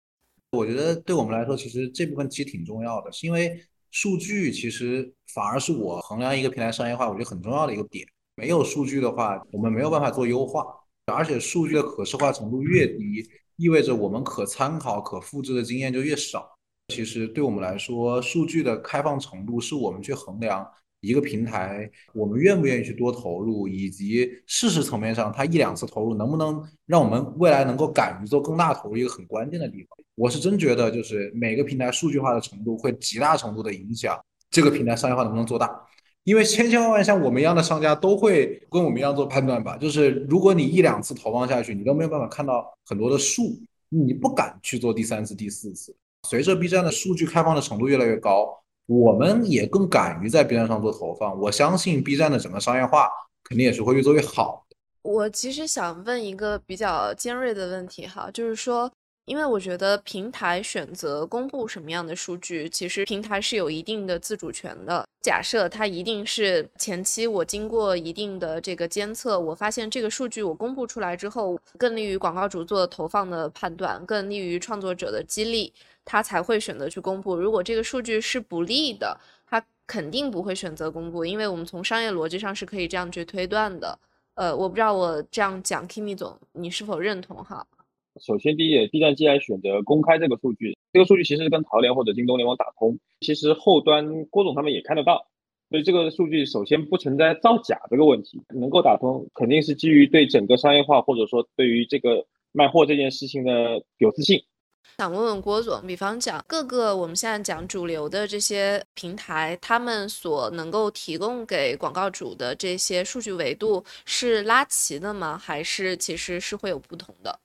我觉得对我们来说，其实这部分其实挺重要的，是因为数据其实反而是我衡量一个平台商业化，我觉得很重要的一个点。没有数据的话，我们没有办法做优化，而且数据的可视化程度越低。意味着我们可参考、可复制的经验就越少。其实对我们来说，数据的开放程度是我们去衡量一个平台我们愿不愿意去多投入，以及事实层面上它一两次投入能不能让我们未来能够敢于做更大投入一个很关键的地方。我是真觉得，就是每个平台数据化的程度会极大程度的影响这个平台商业化能不能做大。因为千千万万像我们一样的商家都会跟我们一样做判断吧，就是如果你一两次投放下去，你都没有办法看到很多的数，你不敢去做第三次、第四次。随着 B 站的数据开放的程度越来越高，我们也更敢于在 B 站上做投放。我相信 B 站的整个商业化肯定也是会越做越好。我其实想问一个比较尖锐的问题哈，就是说。因为我觉得平台选择公布什么样的数据，其实平台是有一定的自主权的。假设它一定是前期我经过一定的这个监测，我发现这个数据我公布出来之后，更利于广告主做投放的判断，更利于创作者的激励，他才会选择去公布。如果这个数据是不利的，它肯定不会选择公布，因为我们从商业逻辑上是可以这样去推断的。呃，我不知道我这样讲，Kimi 总，你是否认同哈？首先，第一点，B 站既然选择公开这个数据，这个数据其实是跟淘联或者京东联网打通，其实后端郭总他们也看得到，所以这个数据首先不存在造假这个问题，能够打通，肯定是基于对整个商业化或者说对于这个卖货这件事情的有自信。想问问郭总，比方讲各个我们现在讲主流的这些平台，他们所能够提供给广告主的这些数据维度是拉齐的吗？还是其实是会有不同的？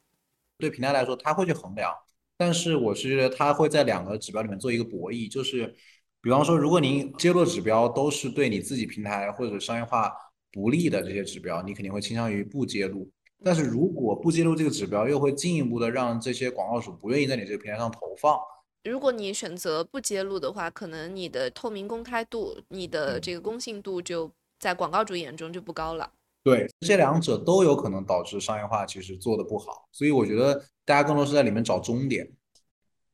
对平台来说，它会去衡量，但是我是觉得它会在两个指标里面做一个博弈，就是比方说，如果您揭露指标都是对你自己平台或者商业化不利的这些指标，你肯定会倾向于不揭露。但是如果不揭露这个指标，又会进一步的让这些广告主不愿意在你这个平台上投放。如果你选择不揭露的话，可能你的透明公开度、你的这个公信度就在广告主眼中就不高了。对，这两者都有可能导致商业化其实做的不好。所以我觉得大家更多是在里面找终点。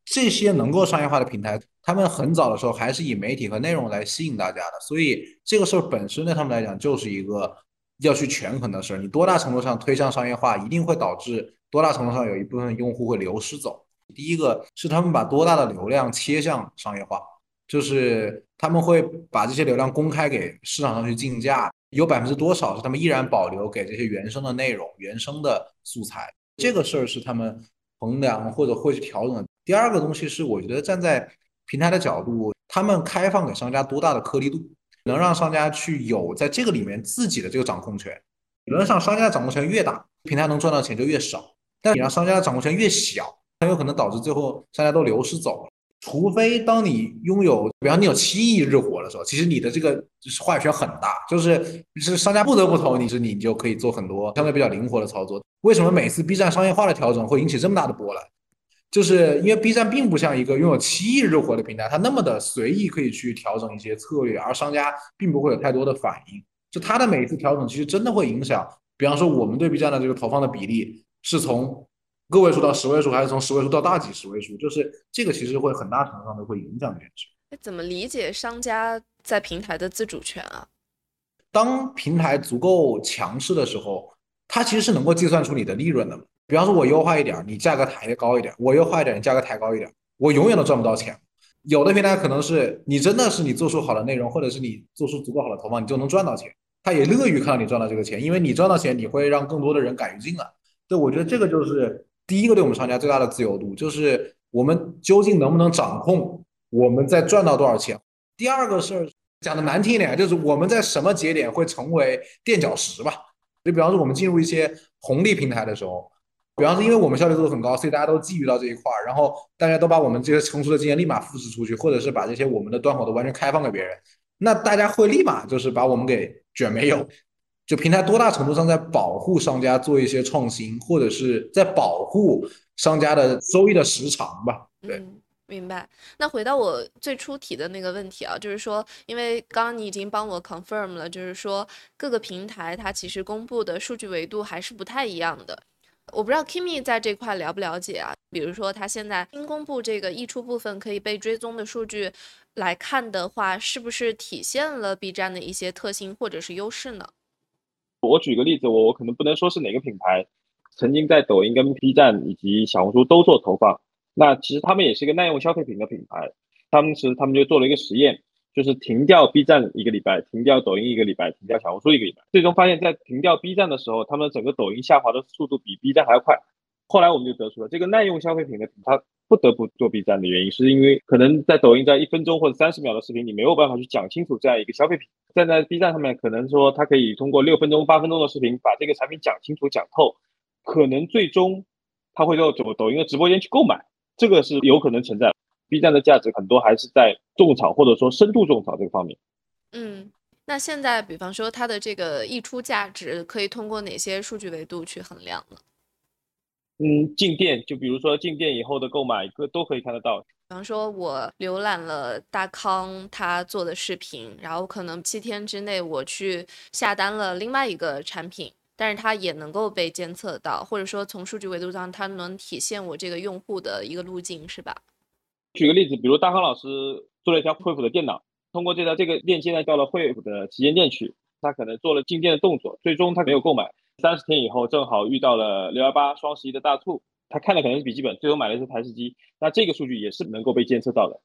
这些能够商业化的平台，他们很早的时候还是以媒体和内容来吸引大家的，所以这个事儿本身对他们来讲就是一个。要去权衡的事儿，你多大程度上推向商业化，一定会导致多大程度上有一部分用户会流失走。第一个是他们把多大的流量切向商业化，就是他们会把这些流量公开给市场上去竞价，有百分之多少是他们依然保留给这些原生的内容、原生的素材，这个事儿是他们衡量或者会去调整的。第二个东西是，我觉得站在平台的角度，他们开放给商家多大的颗粒度。能让商家去有在这个里面自己的这个掌控权，理论上商家的掌控权越大，平台能赚到钱就越少。但你让商家的掌控权越小，很有可能导致最后商家都流失走了。除非当你拥有，比方你有七亿日活的时候，其实你的这个话语权很大，就是是商家不得不投你，是你就可以做很多相对比较灵活的操作。为什么每次 B 站商业化的调整会引起这么大的波澜？就是因为 B 站并不像一个拥有七亿日活的平台，它那么的随意可以去调整一些策略，而商家并不会有太多的反应。就它的每一次调整，其实真的会影响。比方说，我们对 B 站的这个投放的比例是从个位数到十位数，还是从十位数到大几十位数？就是这个其实会很大程度上的会影响这件事。怎么理解商家在平台的自主权啊？当平台足够强势的时候，它其实是能够计算出你的利润的。比方说，我优化一点，你价格抬高一点；我优化一点，你价格抬高一点，我永远都赚不到钱。有的平台可能是你真的是你做出好的内容，或者是你做出足够好的投放，你就能赚到钱。他也乐于看到你赚到这个钱，因为你赚到钱，你会让更多的人敢于进来。对，我觉得这个就是第一个对我们商家最大的自由度，就是我们究竟能不能掌控我们在赚到多少钱。第二个事儿讲的难听一点，就是我们在什么节点会成为垫脚石吧？就比方说我们进入一些红利平台的时候。比方说，因为我们效率做的很高，所以大家都觊觎到这一块儿，然后大家都把我们这些成熟的经验立马复制出去，或者是把这些我们的端口都完全开放给别人，那大家会立马就是把我们给卷没有。就平台多大程度上在保护商家做一些创新，或者是在保护商家的收益的时长吧？对，明白。那回到我最初提的那个问题啊，就是说，因为刚刚你已经帮我 confirm 了，就是说各个平台它其实公布的数据维度还是不太一样的。我不知道 Kimi 在这块了不了解啊？比如说，他现在新公布这个溢出部分可以被追踪的数据来看的话，是不是体现了 B 站的一些特性或者是优势呢？我举个例子，我我可能不能说是哪个品牌，曾经在抖音跟 B 站以及小红书都做投放，那其实他们也是一个耐用消费品的品牌，他们是他们就做了一个实验。就是停掉 B 站一个礼拜，停掉抖音一个礼拜，停掉小红书一个礼拜，最终发现，在停掉 B 站的时候，他们整个抖音下滑的速度比 B 站还要快。后来我们就得出了，这个耐用消费品的它不得不做 B 站的原因，是因为可能在抖音在一分钟或者三十秒的视频，你没有办法去讲清楚这样一个消费品。站在 B 站上面，可能说他可以通过六分钟、八分钟的视频把这个产品讲清楚、讲透，可能最终他会到抖抖音的直播间去购买，这个是有可能存在。B 站的价值很多还是在种草或者说深度种草这个方面。嗯，那现在比方说它的这个溢出价值可以通过哪些数据维度去衡量呢？嗯，进店就比如说进店以后的购买，个都可以看得到。比方说我浏览了大康他做的视频，然后可能七天之内我去下单了另外一个产品，但是它也能够被监测到，或者说从数据维度上它能体现我这个用户的一个路径，是吧？举个例子，比如大康老师做了一条惠普的电脑，通过这条这个链接呢，到了惠普的旗舰店去，他可能做了进店的动作，最终他没有购买。三十天以后，正好遇到了六幺八双十一的大促，他看的可能是笔记本，最后买的是台式机，那这个数据也是能够被监测到的。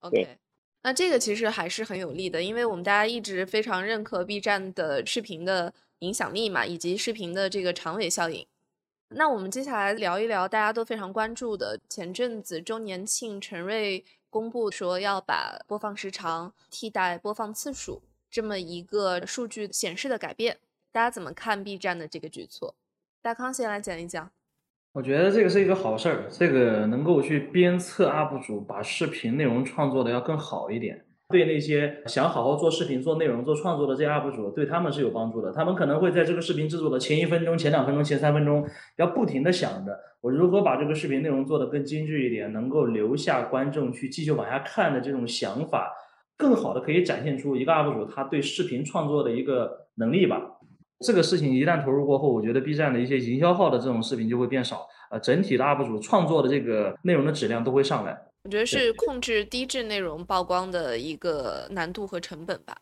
OK，那这个其实还是很有利的，因为我们大家一直非常认可 B 站的视频的影响力嘛，以及视频的这个长尾效应。那我们接下来聊一聊大家都非常关注的，前阵子周年庆，陈瑞公布说要把播放时长替代播放次数这么一个数据显示的改变，大家怎么看 B 站的这个举措？大康先来讲一讲。我觉得这个是一个好事儿，这个能够去鞭策 UP 主把视频内容创作的要更好一点。对那些想好好做视频、做内容、做创作的这些 UP 主，对他们是有帮助的。他们可能会在这个视频制作的前一分钟、前两分钟、前三分钟，要不停的想着我如何把这个视频内容做得更精致一点，能够留下观众去继续往下看的这种想法，更好的可以展现出一个 UP 主他对视频创作的一个能力吧。这个事情一旦投入过后，我觉得 B 站的一些营销号的这种视频就会变少，呃，整体的 UP 主创作的这个内容的质量都会上来。我觉得是控制低质内容曝光的一个难度和成本吧。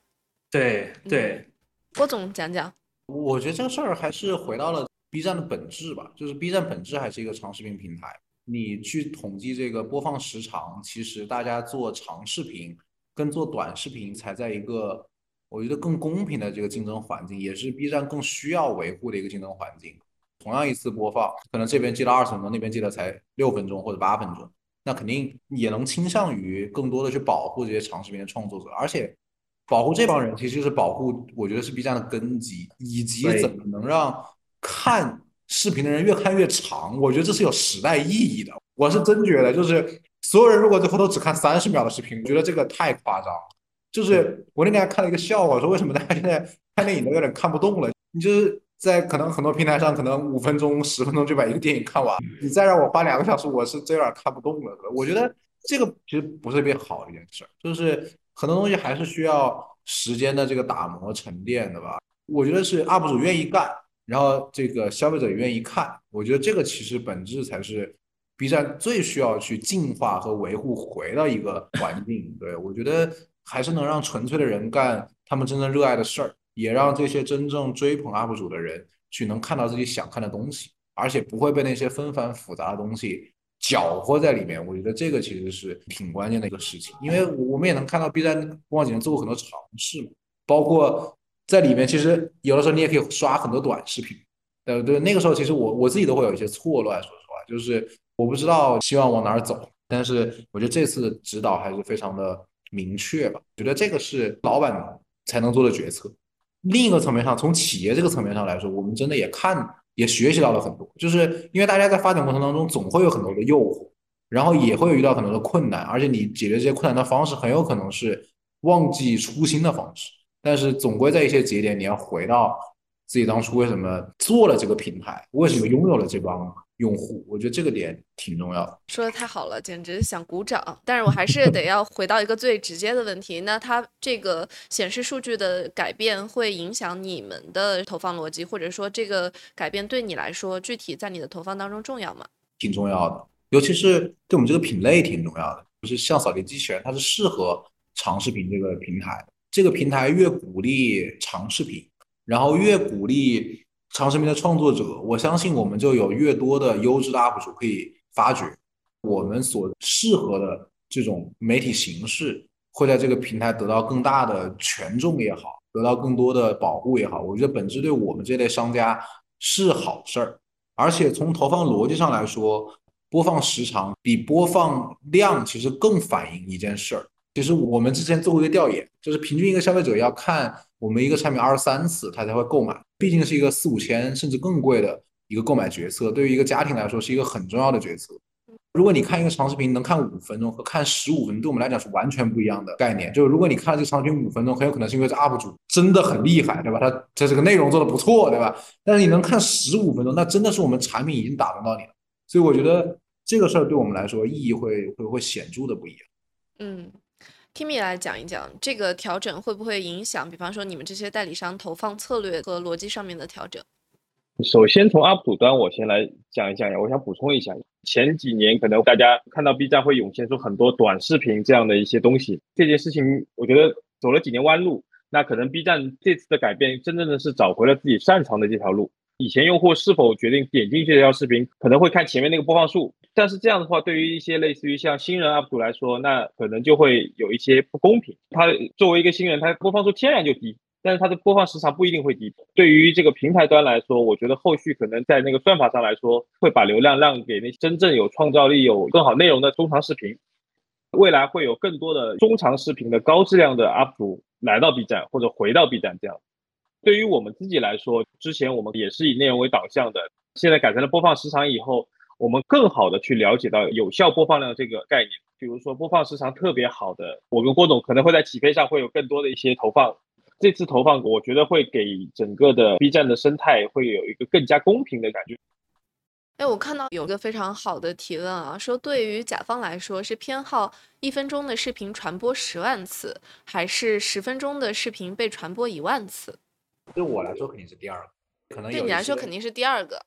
对对，郭总讲讲。我觉得这个事儿还是回到了 B 站的本质吧，就是 B 站本质还是一个长视频平台。你去统计这个播放时长，其实大家做长视频跟做短视频才在一个我觉得更公平的这个竞争环境，也是 B 站更需要维护的一个竞争环境。同样一次播放，可能这边记了二十分钟，那边记了才六分钟或者八分钟。那肯定也能倾向于更多的去保护这些长视频的创作者，而且保护这帮人，其实就是保护，我觉得是 B 站的根基，以及怎么能让看视频的人越看越长，我觉得这是有时代意义的。我是真觉得，就是所有人如果最后都只看三十秒的视频，我觉得这个太夸张。就是我那天还看了一个笑话，说为什么大家现在看电影都有点看不动了？你就是。在可能很多平台上，可能五分钟、十分钟就把一个电影看完。你再让我花两个小时，我是真有点看不动了。我觉得这个其实不是特别好的一件事，就是很多东西还是需要时间的这个打磨沉淀的吧。我觉得是 UP 主愿意干，然后这个消费者也愿意看。我觉得这个其实本质才是 B 站最需要去进化和维护回到一个环境。对我觉得还是能让纯粹的人干他们真正热爱的事儿。也让这些真正追捧 UP 主的人去能看到自己想看的东西，而且不会被那些纷繁复杂的东西搅和在里面。我觉得这个其实是挺关键的一个事情，因为我们也能看到 B 站播放几年做过很多尝试嘛，包括在里面其实有的时候你也可以刷很多短视频，对对？那个时候其实我我自己都会有一些错乱，说实话，就是我不知道希望往哪儿走，但是我觉得这次的指导还是非常的明确吧，觉得这个是老板才能做的决策。另一个层面上，从企业这个层面上来说，我们真的也看也学习到了很多，就是因为大家在发展过程当中总会有很多的诱惑，然后也会遇到很多的困难，而且你解决这些困难的方式很有可能是忘记初心的方式，但是总归在一些节点你要回到自己当初为什么做了这个平台，为什么拥有了这帮。用户，我觉得这个点挺重要的。说的太好了，简直想鼓掌。但是我还是得要回到一个最直接的问题，那它这个显示数据的改变会影响你们的投放逻辑，或者说这个改变对你来说，具体在你的投放当中重要吗？挺重要的，尤其是对我们这个品类挺重要的。就是像扫地机器人，它是适合长视频这个平台。这个平台越鼓励长视频，然后越鼓励。长视频的创作者，我相信我们就有越多的优质的 UP 主可以发掘，我们所适合的这种媒体形式会在这个平台得到更大的权重也好，得到更多的保护也好，我觉得本质对我们这类商家是好事儿。而且从投放逻辑上来说，播放时长比播放量其实更反映一件事儿。其实我们之前做过一个调研，就是平均一个消费者要看我们一个产品二十三次，他才会购买。毕竟是一个四五千甚至更贵的一个购买决策，对于一个家庭来说是一个很重要的决策。如果你看一个长视频能看五分钟和看十五分钟，对我们来讲是完全不一样的概念。就是如果你看了这个长视频五分钟，很有可能是因为这 UP 主真的很厉害，对吧？他他这个内容做的不错，对吧？但是你能看十五分钟，那真的是我们产品已经打动到你了。所以我觉得这个事儿对我们来说意义会会会显著的不一样。嗯。Kimi 来讲一讲这个调整会不会影响，比方说你们这些代理商投放策略和逻辑上面的调整。首先从 UP 主端，我先来讲一讲。我想补充一下，前几年可能大家看到 B 站会涌现出很多短视频这样的一些东西，这件事情我觉得走了几年弯路。那可能 B 站这次的改变，真正的是找回了自己擅长的这条路。以前用户是否决定点进去这条视频，可能会看前面那个播放数，但是这样的话，对于一些类似于像新人 UP 主来说，那可能就会有一些不公平。他作为一个新人，他播放数天然就低。但是它的播放时长不一定会低。对于这个平台端来说，我觉得后续可能在那个算法上来说，会把流量让给那真正有创造力、有更好内容的中长视频。未来会有更多的中长视频的高质量的 UP 主来到 B 站或者回到 B 站。这样，对于我们自己来说，之前我们也是以内容为导向的，现在改成了播放时长以后，我们更好的去了解到有效播放量这个概念。比如说播放时长特别好的，我跟郭总可能会在起飞上会有更多的一些投放。这次投放，我觉得会给整个的 B 站的生态会有一个更加公平的感觉。哎，我看到有个非常好的提问啊，说对于甲方来说，是偏好一分钟的视频传播十万次，还是十分钟的视频被传播一万次？对我来说肯定是第二个，可能对你来说肯定是第二个。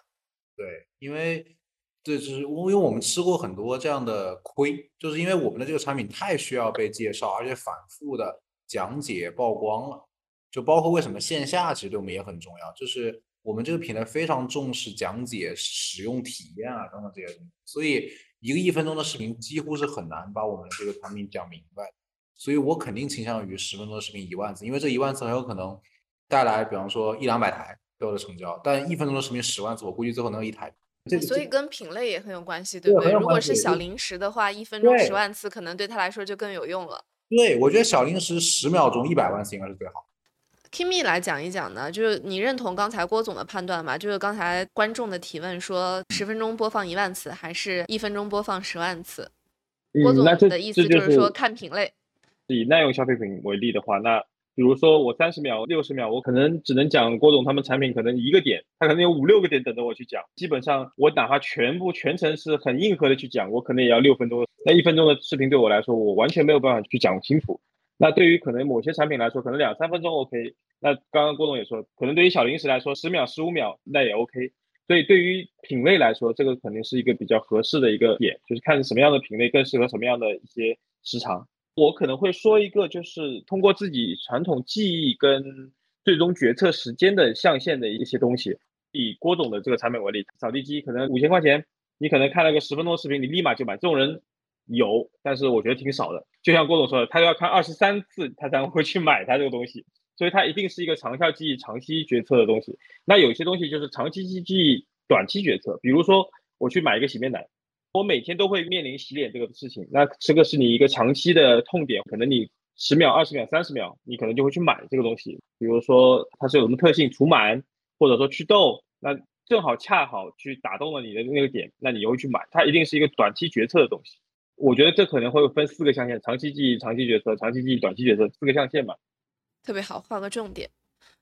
对，因为这是因为我们吃过很多这样的亏，就是因为我们的这个产品太需要被介绍，而且反复的讲解曝光了。就包括为什么线下其实对我们也很重要，就是我们这个平台非常重视讲解、使用体验啊等等这些东西，所以一个一分钟的视频几乎是很难把我们这个产品讲明白。所以我肯定倾向于十分钟的视频一万字，因为这一万字很有可能带来，比方说一两百台最后的成交，但一分钟的视频十万次，我估计最后能有一台。所以跟品类也很有关系，对不对？如果是小零食的话，一分钟十万次可能对他来说就更有用了。对，我觉得小零食十秒钟一百万次应该是最好。Kimi 来讲一讲呢，就是你认同刚才郭总的判断吗？就是刚才观众的提问说，十分钟播放一万次，还是一分钟播放十万次？郭总的意思就是说看品类。以耐用消费品为例的话，那比如说我三十秒、六十秒，我可能只能讲郭总他们产品可能一个点，他可能有五六个点等着我去讲。基本上我哪怕全部全程是很硬核的去讲，我可能也要六分钟。那一分钟的视频对我来说，我完全没有办法去讲清楚。那对于可能某些产品来说，可能两三分钟 OK。那刚刚郭总也说，可能对于小零食来说，十秒、十五秒那也 OK。所以对于品类来说，这个肯定是一个比较合适的一个点，就是看什么样的品类更适合什么样的一些时长。我可能会说一个，就是通过自己传统记忆跟最终决策时间的象限的一些东西。以郭总的这个产品为例，扫地机可能五千块钱，你可能看了个十分钟视频，你立马就买。这种人。有，但是我觉得挺少的。就像郭总说的，他要看二十三次，他才会去买他这个东西，所以它一定是一个长效记忆、长期决策的东西。那有些东西就是长期记忆、短期决策。比如说，我去买一个洗面奶，我每天都会面临洗脸这个事情，那这个是你一个长期的痛点，可能你十秒、二十秒、三十秒，你可能就会去买这个东西。比如说它是有什么特性，除螨或者说祛痘，那正好恰好去打动了你的那个点，那你又会去买。它一定是一个短期决策的东西。我觉得这可能会分四个象限：长期记忆、长期决策、长期记忆、短期决策，四个象限吧。特别好，画个重点。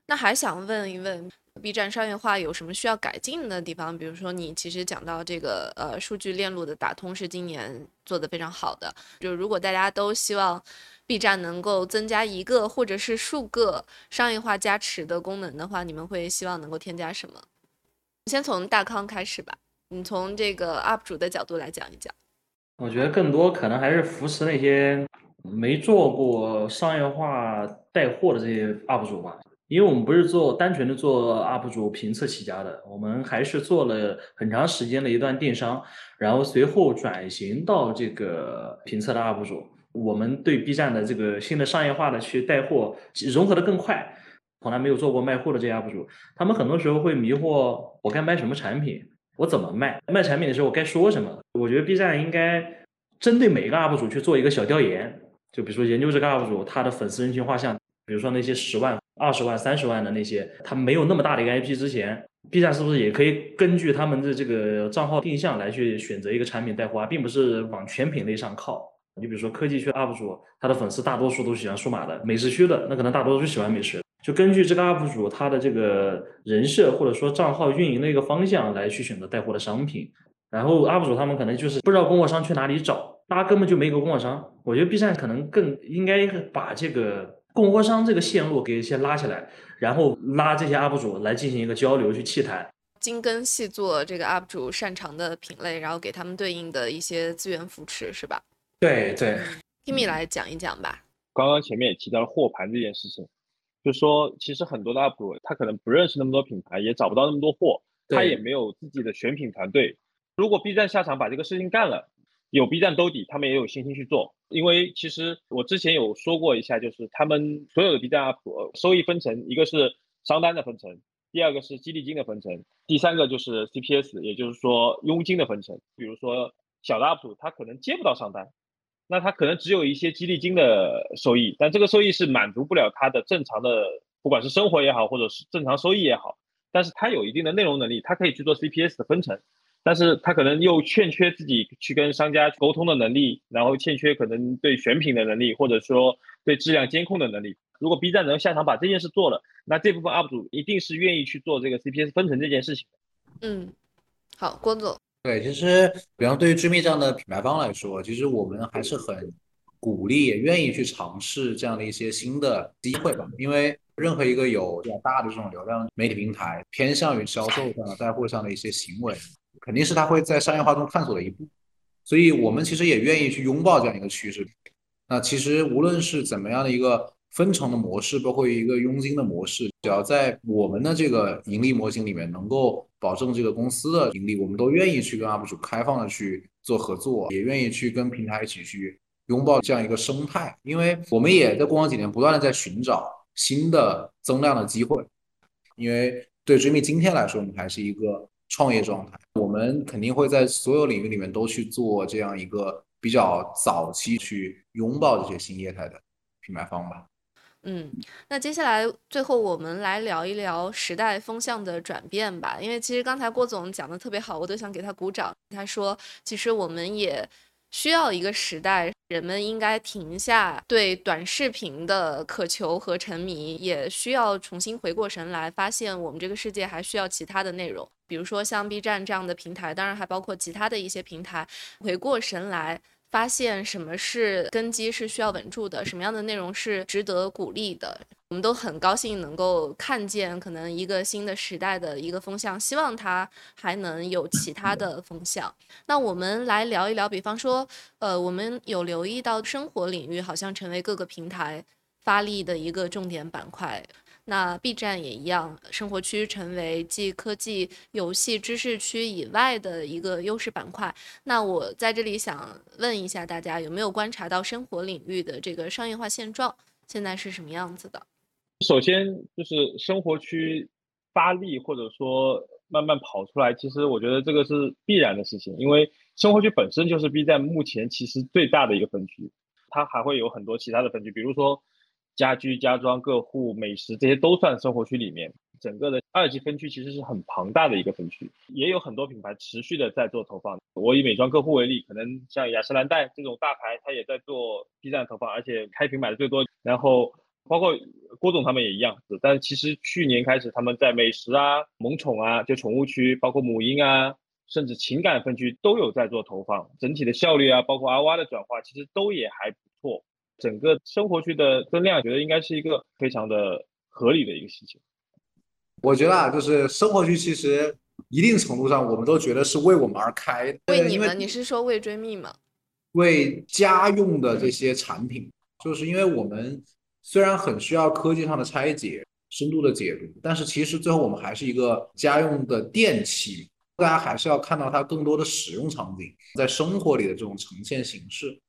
那还想问一问，B 站商业化有什么需要改进的地方？比如说，你其实讲到这个呃数据链路的打通是今年做的非常好的。就如果大家都希望 B 站能够增加一个或者是数个商业化加持的功能的话，你们会希望能够添加什么？先从大康开始吧，你从这个 UP 主的角度来讲一讲。我觉得更多可能还是扶持那些没做过商业化带货的这些 UP 主吧，因为我们不是做单纯的做 UP 主评测起家的，我们还是做了很长时间的一段电商，然后随后转型到这个评测的 UP 主。我们对 B 站的这个新的商业化的去带货融合的更快，从来没有做过卖货的这些 UP 主，他们很多时候会迷惑我该卖什么产品。我怎么卖？卖产品的时候我该说什么？我觉得 B 站应该针对每一个 UP 主去做一个小调研，就比如说研究这个 UP 主他的粉丝人群画像，比如说那些十万、二十万、三十万的那些，他没有那么大的一个 IP 之前，B 站是不是也可以根据他们的这个账号定向来去选择一个产品带货啊，并不是往全品类上靠？你比如说科技区 UP 主，他的粉丝大多数都喜欢数码的，美食区的那可能大多数喜欢美食。就根据这个 UP 主他的这个人设或者说账号运营的一个方向来去选择带货的商品，然后 UP 主他们可能就是不知道供货商去哪里找，他根本就没个供货商。我觉得 B 站可能更应该把这个供货商这个线路给先拉起来，然后拉这些 UP 主来进行一个交流去洽谈。精耕细作这个 UP 主擅长的品类，然后给他们对应的一些资源扶持，是吧？对对，Kimi 来讲一讲吧。刚刚前面也提到了货盘这件事情，就说其实很多的 UP 主他可能不认识那么多品牌，也找不到那么多货，他也没有自己的选品团队。如果 B 站下场把这个事情干了，有 B 站兜底，他们也有信心去做。因为其实我之前有说过一下，就是他们所有的 B 站 UP 收益分成，一个是商单的分成，第二个是激励金的分成，第三个就是 CPS，也就是说佣金的分成。比如说小的 UP 主他可能接不到商单。那他可能只有一些激励金的收益，但这个收益是满足不了他的正常的，不管是生活也好，或者是正常收益也好。但是他有一定的内容能力，他可以去做 CPS 的分成，但是他可能又欠缺自己去跟商家沟通的能力，然后欠缺可能对选品的能力，或者说对质量监控的能力。如果 B 站能下场把这件事做了，那这部分 UP 主一定是愿意去做这个 CPS 分成这件事情嗯，好，郭总。对，其实，比方对于追觅这样的品牌方来说，其实我们还是很鼓励，也愿意去尝试这样的一些新的机会吧。因为任何一个有比较大的这种流量媒体平台，偏向于销售上的带货上的一些行为，肯定是他会在商业化中探索的一步。所以我们其实也愿意去拥抱这样一个趋势。那其实无论是怎么样的一个。分成的模式，包括一个佣金的模式，只要在我们的这个盈利模型里面能够保证这个公司的盈利，我们都愿意去跟 UP 主开放的去做合作，也愿意去跟平台一起去拥抱这样一个生态。因为我们也在过往几年不断的在寻找新的增量的机会。因为对追觅今天来说，我们还是一个创业状态，我们肯定会在所有领域里面都去做这样一个比较早期去拥抱这些新业态的品牌方吧。嗯，那接下来最后我们来聊一聊时代风向的转变吧。因为其实刚才郭总讲的特别好，我都想给他鼓掌。他说，其实我们也需要一个时代，人们应该停下对短视频的渴求和沉迷，也需要重新回过神来，发现我们这个世界还需要其他的内容，比如说像 B 站这样的平台，当然还包括其他的一些平台，回过神来。发现什么是根基是需要稳住的，什么样的内容是值得鼓励的，我们都很高兴能够看见可能一个新的时代的一个风向，希望它还能有其他的风向。那我们来聊一聊，比方说，呃，我们有留意到生活领域好像成为各个平台发力的一个重点板块。那 B 站也一样，生活区成为继科技、游戏、知识区以外的一个优势板块。那我在这里想问一下大家，有没有观察到生活领域的这个商业化现状现在是什么样子的？首先就是生活区发力或者说慢慢跑出来，其实我觉得这个是必然的事情，因为生活区本身就是 B 站目前其实最大的一个分区，它还会有很多其他的分区，比如说。家居、家装、个户、美食这些都算生活区里面，整个的二级分区其实是很庞大的一个分区，也有很多品牌持续的在做投放。我以美妆客户为例，可能像雅诗兰黛这种大牌，它也在做 B 站投放，而且开屏买的最多。然后包括郭总他们也一样，但是其实去年开始，他们在美食啊、萌宠啊，就宠物区，包括母婴啊，甚至情感分区都有在做投放，整体的效率啊，包括 R 的转化，其实都也还不错。整个生活区的增量，觉得应该是一个非常的合理的一个事情。我觉得啊，就是生活区其实一定程度上，我们都觉得是为我们而开。为你们？你是说为追觅吗？为家用的这些产品，就是因为我们虽然很需要科技上的拆解、深度的解读，但是其实最后我们还是一个家用的电器，大家还是要看到它更多的使用场景，在生活里的这种呈现形式。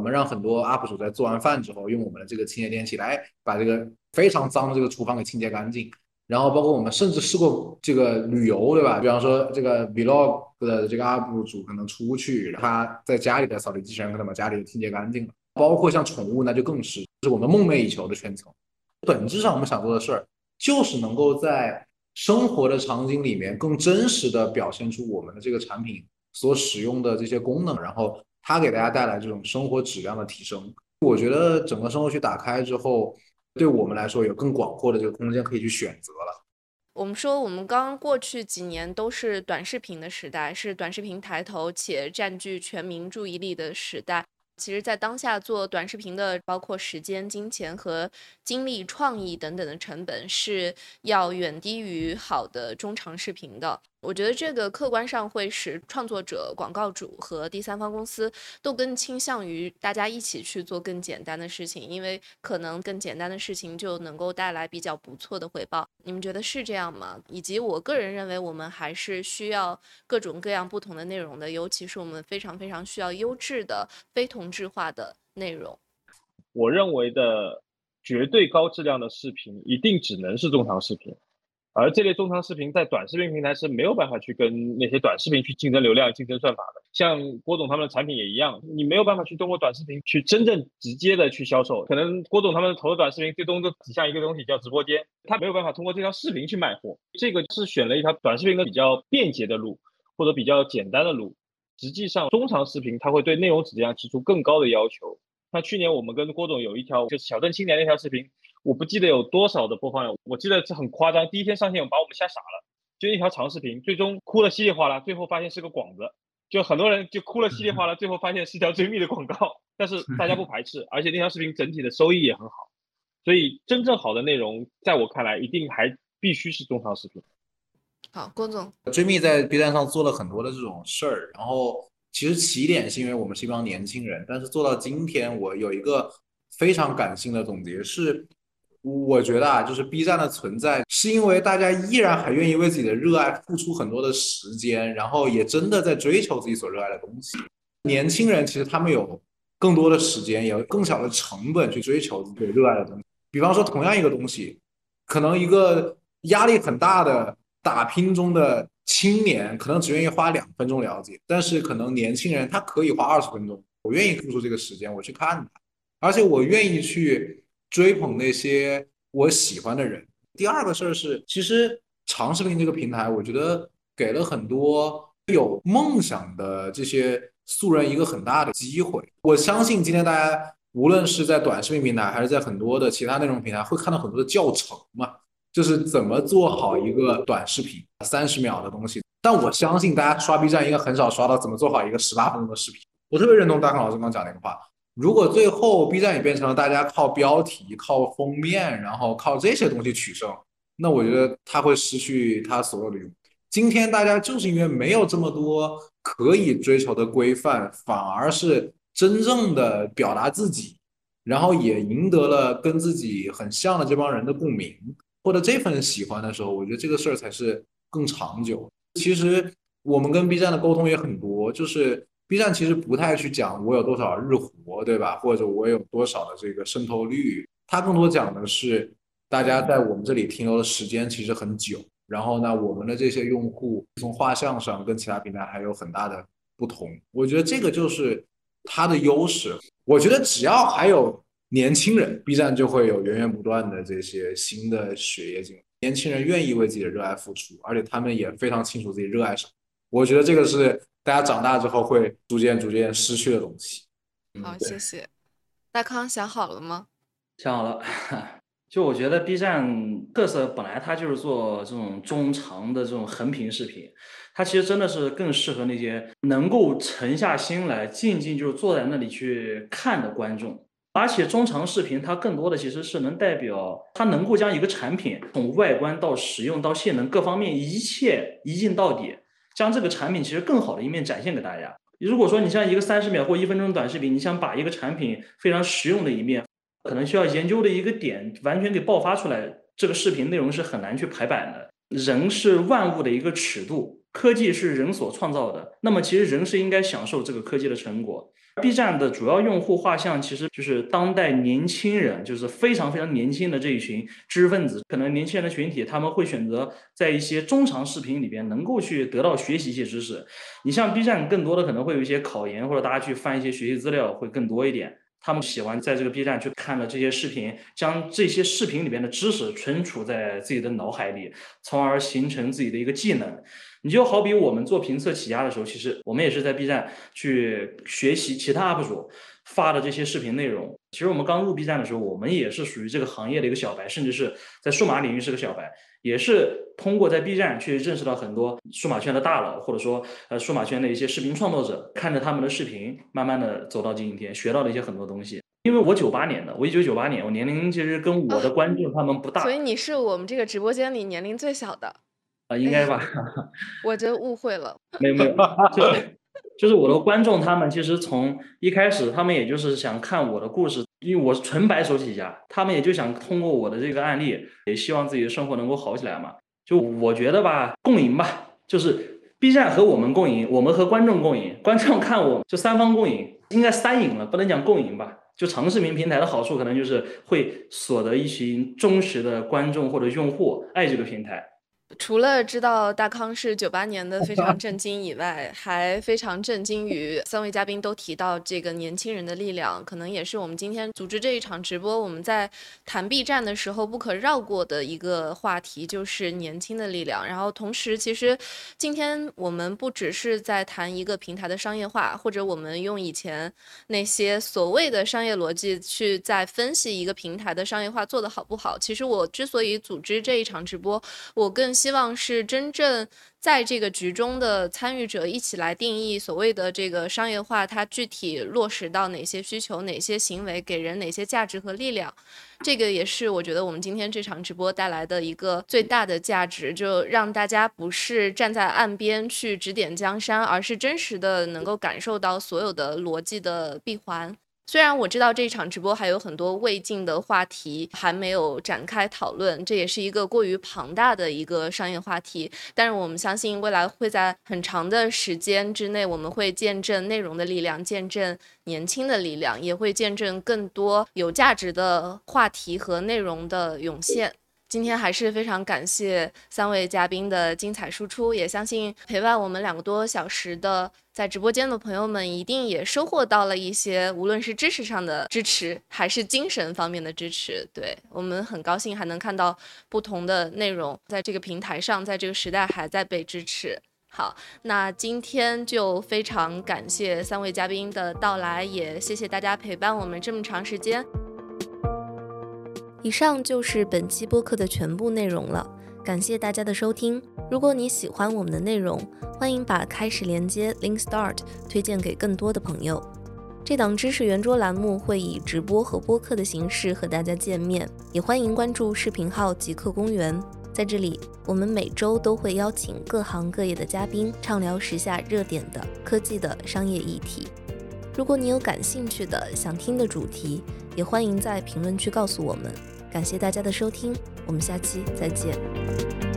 我们让很多 UP 主在做完饭之后，用我们的这个清洁电器来把这个非常脏的这个厨房给清洁干净。然后包括我们甚至试过这个旅游，对吧？比方说这个 Vlog 的这个 UP 主可能出去，他在家里的扫地机器人可能把家里清洁干净了。包括像宠物，那就更是是我们梦寐以求的圈层。本质上，我们想做的事儿就是能够在生活的场景里面更真实的表现出我们的这个产品所使用的这些功能，然后。它给大家带来这种生活质量的提升，我觉得整个生活区打开之后，对我们来说有更广阔的这个空间可以去选择了。我们说，我们刚过去几年都是短视频的时代，是短视频抬头且占据全民注意力的时代。其实，在当下做短视频的，包括时间、金钱和精力、创意等等的成本，是要远低于好的中长视频的。我觉得这个客观上会使创作者、广告主和第三方公司都更倾向于大家一起去做更简单的事情，因为可能更简单的事情就能够带来比较不错的回报。你们觉得是这样吗？以及我个人认为，我们还是需要各种各样不同的内容的，尤其是我们非常非常需要优质的非同质化的内容。我认为的绝对高质量的视频，一定只能是中长视频。而这类中长视频在短视频平台是没有办法去跟那些短视频去竞争流量、竞争算法的。像郭总他们的产品也一样，你没有办法去通过短视频去真正直接的去销售。可能郭总他们投的短视频最终都指向一个东西叫直播间，他没有办法通过这条视频去卖货。这个是选了一条短视频的比较便捷的路，或者比较简单的路。实际上，中长视频它会对内容质量提出更高的要求。像去年我们跟郭总有一条就是小镇青年那条视频。我不记得有多少的播放量，我记得是很夸张。第一天上线，把我们吓傻了，就一条长视频，最终哭了稀里哗啦，最后发现是个广子，就很多人就哭了稀里哗啦，最后发现是条 [LAUGHS] 追觅的广告。但是大家不排斥，而且那条视频整体的收益也很好。所以真正好的内容，在我看来，一定还必须是中长视频。好，郭总，追觅在 B 站上做了很多的这种事儿，然后其实起点是因为我们是一帮年轻人，但是做到今天，我有一个非常感性的总结是。我觉得啊，就是 B 站的存在，是因为大家依然还愿意为自己的热爱付出很多的时间，然后也真的在追求自己所热爱的东西。年轻人其实他们有更多的时间，有更小的成本去追求自己热爱的东西。比方说，同样一个东西，可能一个压力很大的打拼中的青年，可能只愿意花两分钟了解，但是可能年轻人他可以花二十分钟，我愿意付出这个时间，我去看它，而且我愿意去。追捧那些我喜欢的人。第二个事儿是，其实长视频这个平台，我觉得给了很多有梦想的这些素人一个很大的机会。我相信今天大家无论是在短视频平台，还是在很多的其他内容平台，会看到很多的教程嘛，就是怎么做好一个短视频，三十秒的东西。但我相信大家刷 B 站应该很少刷到怎么做好一个十八分钟的视频。我特别认同大康老师刚刚讲那个话。如果最后 B 站也变成了大家靠标题、靠封面，然后靠这些东西取胜，那我觉得它会失去它所有的用。今天大家就是因为没有这么多可以追求的规范，反而是真正的表达自己，然后也赢得了跟自己很像的这帮人的共鸣获得这份喜欢的时候，我觉得这个事儿才是更长久。其实我们跟 B 站的沟通也很多，就是。B 站其实不太去讲我有多少日活，对吧？或者我有多少的这个渗透率，它更多讲的是大家在我们这里停留的时间其实很久。然后呢，我们的这些用户从画像上跟其他平台还有很大的不同。我觉得这个就是它的优势。我觉得只要还有年轻人，B 站就会有源源不断的这些新的血液进来。年轻人愿意为自己的热爱付出，而且他们也非常清楚自己热爱什么。我觉得这个是。大家长大之后会逐渐逐渐失去的东西。好，谢谢。大康想好了吗？想好了。[LAUGHS] 就我觉得 B 站特色本来它就是做这种中长的这种横屏视频，它其实真的是更适合那些能够沉下心来静静就是坐在那里去看的观众。而且中长视频它更多的其实是能代表它能够将一个产品从外观到使用到性能各方面一切一镜到底。将这个产品其实更好的一面展现给大家。如果说你像一个三十秒或一分钟短视频，你想把一个产品非常实用的一面，可能需要研究的一个点完全给爆发出来，这个视频内容是很难去排版的。人是万物的一个尺度，科技是人所创造的，那么其实人是应该享受这个科技的成果。B 站的主要用户画像其实就是当代年轻人，就是非常非常年轻的这一群知识分子。可能年轻人的群体，他们会选择在一些中长视频里边能够去得到学习一些知识。你像 B 站，更多的可能会有一些考研或者大家去翻一些学习资料会更多一点。他们喜欢在这个 B 站去看了这些视频，将这些视频里边的知识存储在自己的脑海里，从而形成自己的一个技能。你就好比我们做评测起家的时候，其实我们也是在 B 站去学习其他 UP 主发的这些视频内容。其实我们刚入 B 站的时候，我们也是属于这个行业的一个小白，甚至是在数码领域是个小白，也是通过在 B 站去认识到很多数码圈的大佬，或者说呃数码圈的一些视频创作者，看着他们的视频，慢慢的走到今天，学到了一些很多东西。因为我九八年的，我一九九八年，我年龄其实跟我的观众他们不大，所以你是我们这个直播间里年龄最小的啊，应该吧？[LAUGHS] 我真误会了，没有没有，就是 [LAUGHS] 就是我的观众他们其实从一开始，他们也就是想看我的故事，因为我是纯白手起家，他们也就想通过我的这个案例，也希望自己的生活能够好起来嘛。就我觉得吧，共赢吧，就是 B 站和我们共赢，我们和观众共赢，观众看我就三方共赢，应该三赢了，不能讲共赢吧。就长视频平台的好处，可能就是会所得一群忠实的观众或者用户，爱这个平台。除了知道大康是九八年的非常震 [LAUGHS] 惊以外，还非常震惊于三位嘉宾都提到这个年轻人的力量，可能也是我们今天组织这一场直播，我们在谈 B 站的时候不可绕过的一个话题，就是年轻的力量。然后同时，其实今天我们不只是在谈一个平台的商业化，或者我们用以前那些所谓的商业逻辑去在分析一个平台的商业化做得好不好。其实我之所以组织这一场直播，我更希望是真正在这个局中的参与者一起来定义所谓的这个商业化，它具体落实到哪些需求、哪些行为，给人哪些价值和力量。这个也是我觉得我们今天这场直播带来的一个最大的价值，就让大家不是站在岸边去指点江山，而是真实的能够感受到所有的逻辑的闭环。虽然我知道这一场直播还有很多未尽的话题还没有展开讨论，这也是一个过于庞大的一个商业话题。但是我们相信未来会在很长的时间之内，我们会见证内容的力量，见证年轻的力量，也会见证更多有价值的话题和内容的涌现。今天还是非常感谢三位嘉宾的精彩输出，也相信陪伴我们两个多小时的在直播间的朋友们一定也收获到了一些，无论是知识上的支持，还是精神方面的支持。对我们很高兴还能看到不同的内容在这个平台上，在这个时代还在被支持。好，那今天就非常感谢三位嘉宾的到来，也谢谢大家陪伴我们这么长时间。以上就是本期播客的全部内容了，感谢大家的收听。如果你喜欢我们的内容，欢迎把开始连接 Link Start 推荐给更多的朋友。这档知识圆桌栏目会以直播和播客的形式和大家见面，也欢迎关注视频号极客公园。在这里，我们每周都会邀请各行各业的嘉宾，畅聊时下热点的科技的商业议题。如果你有感兴趣的、想听的主题，也欢迎在评论区告诉我们。感谢大家的收听，我们下期再见。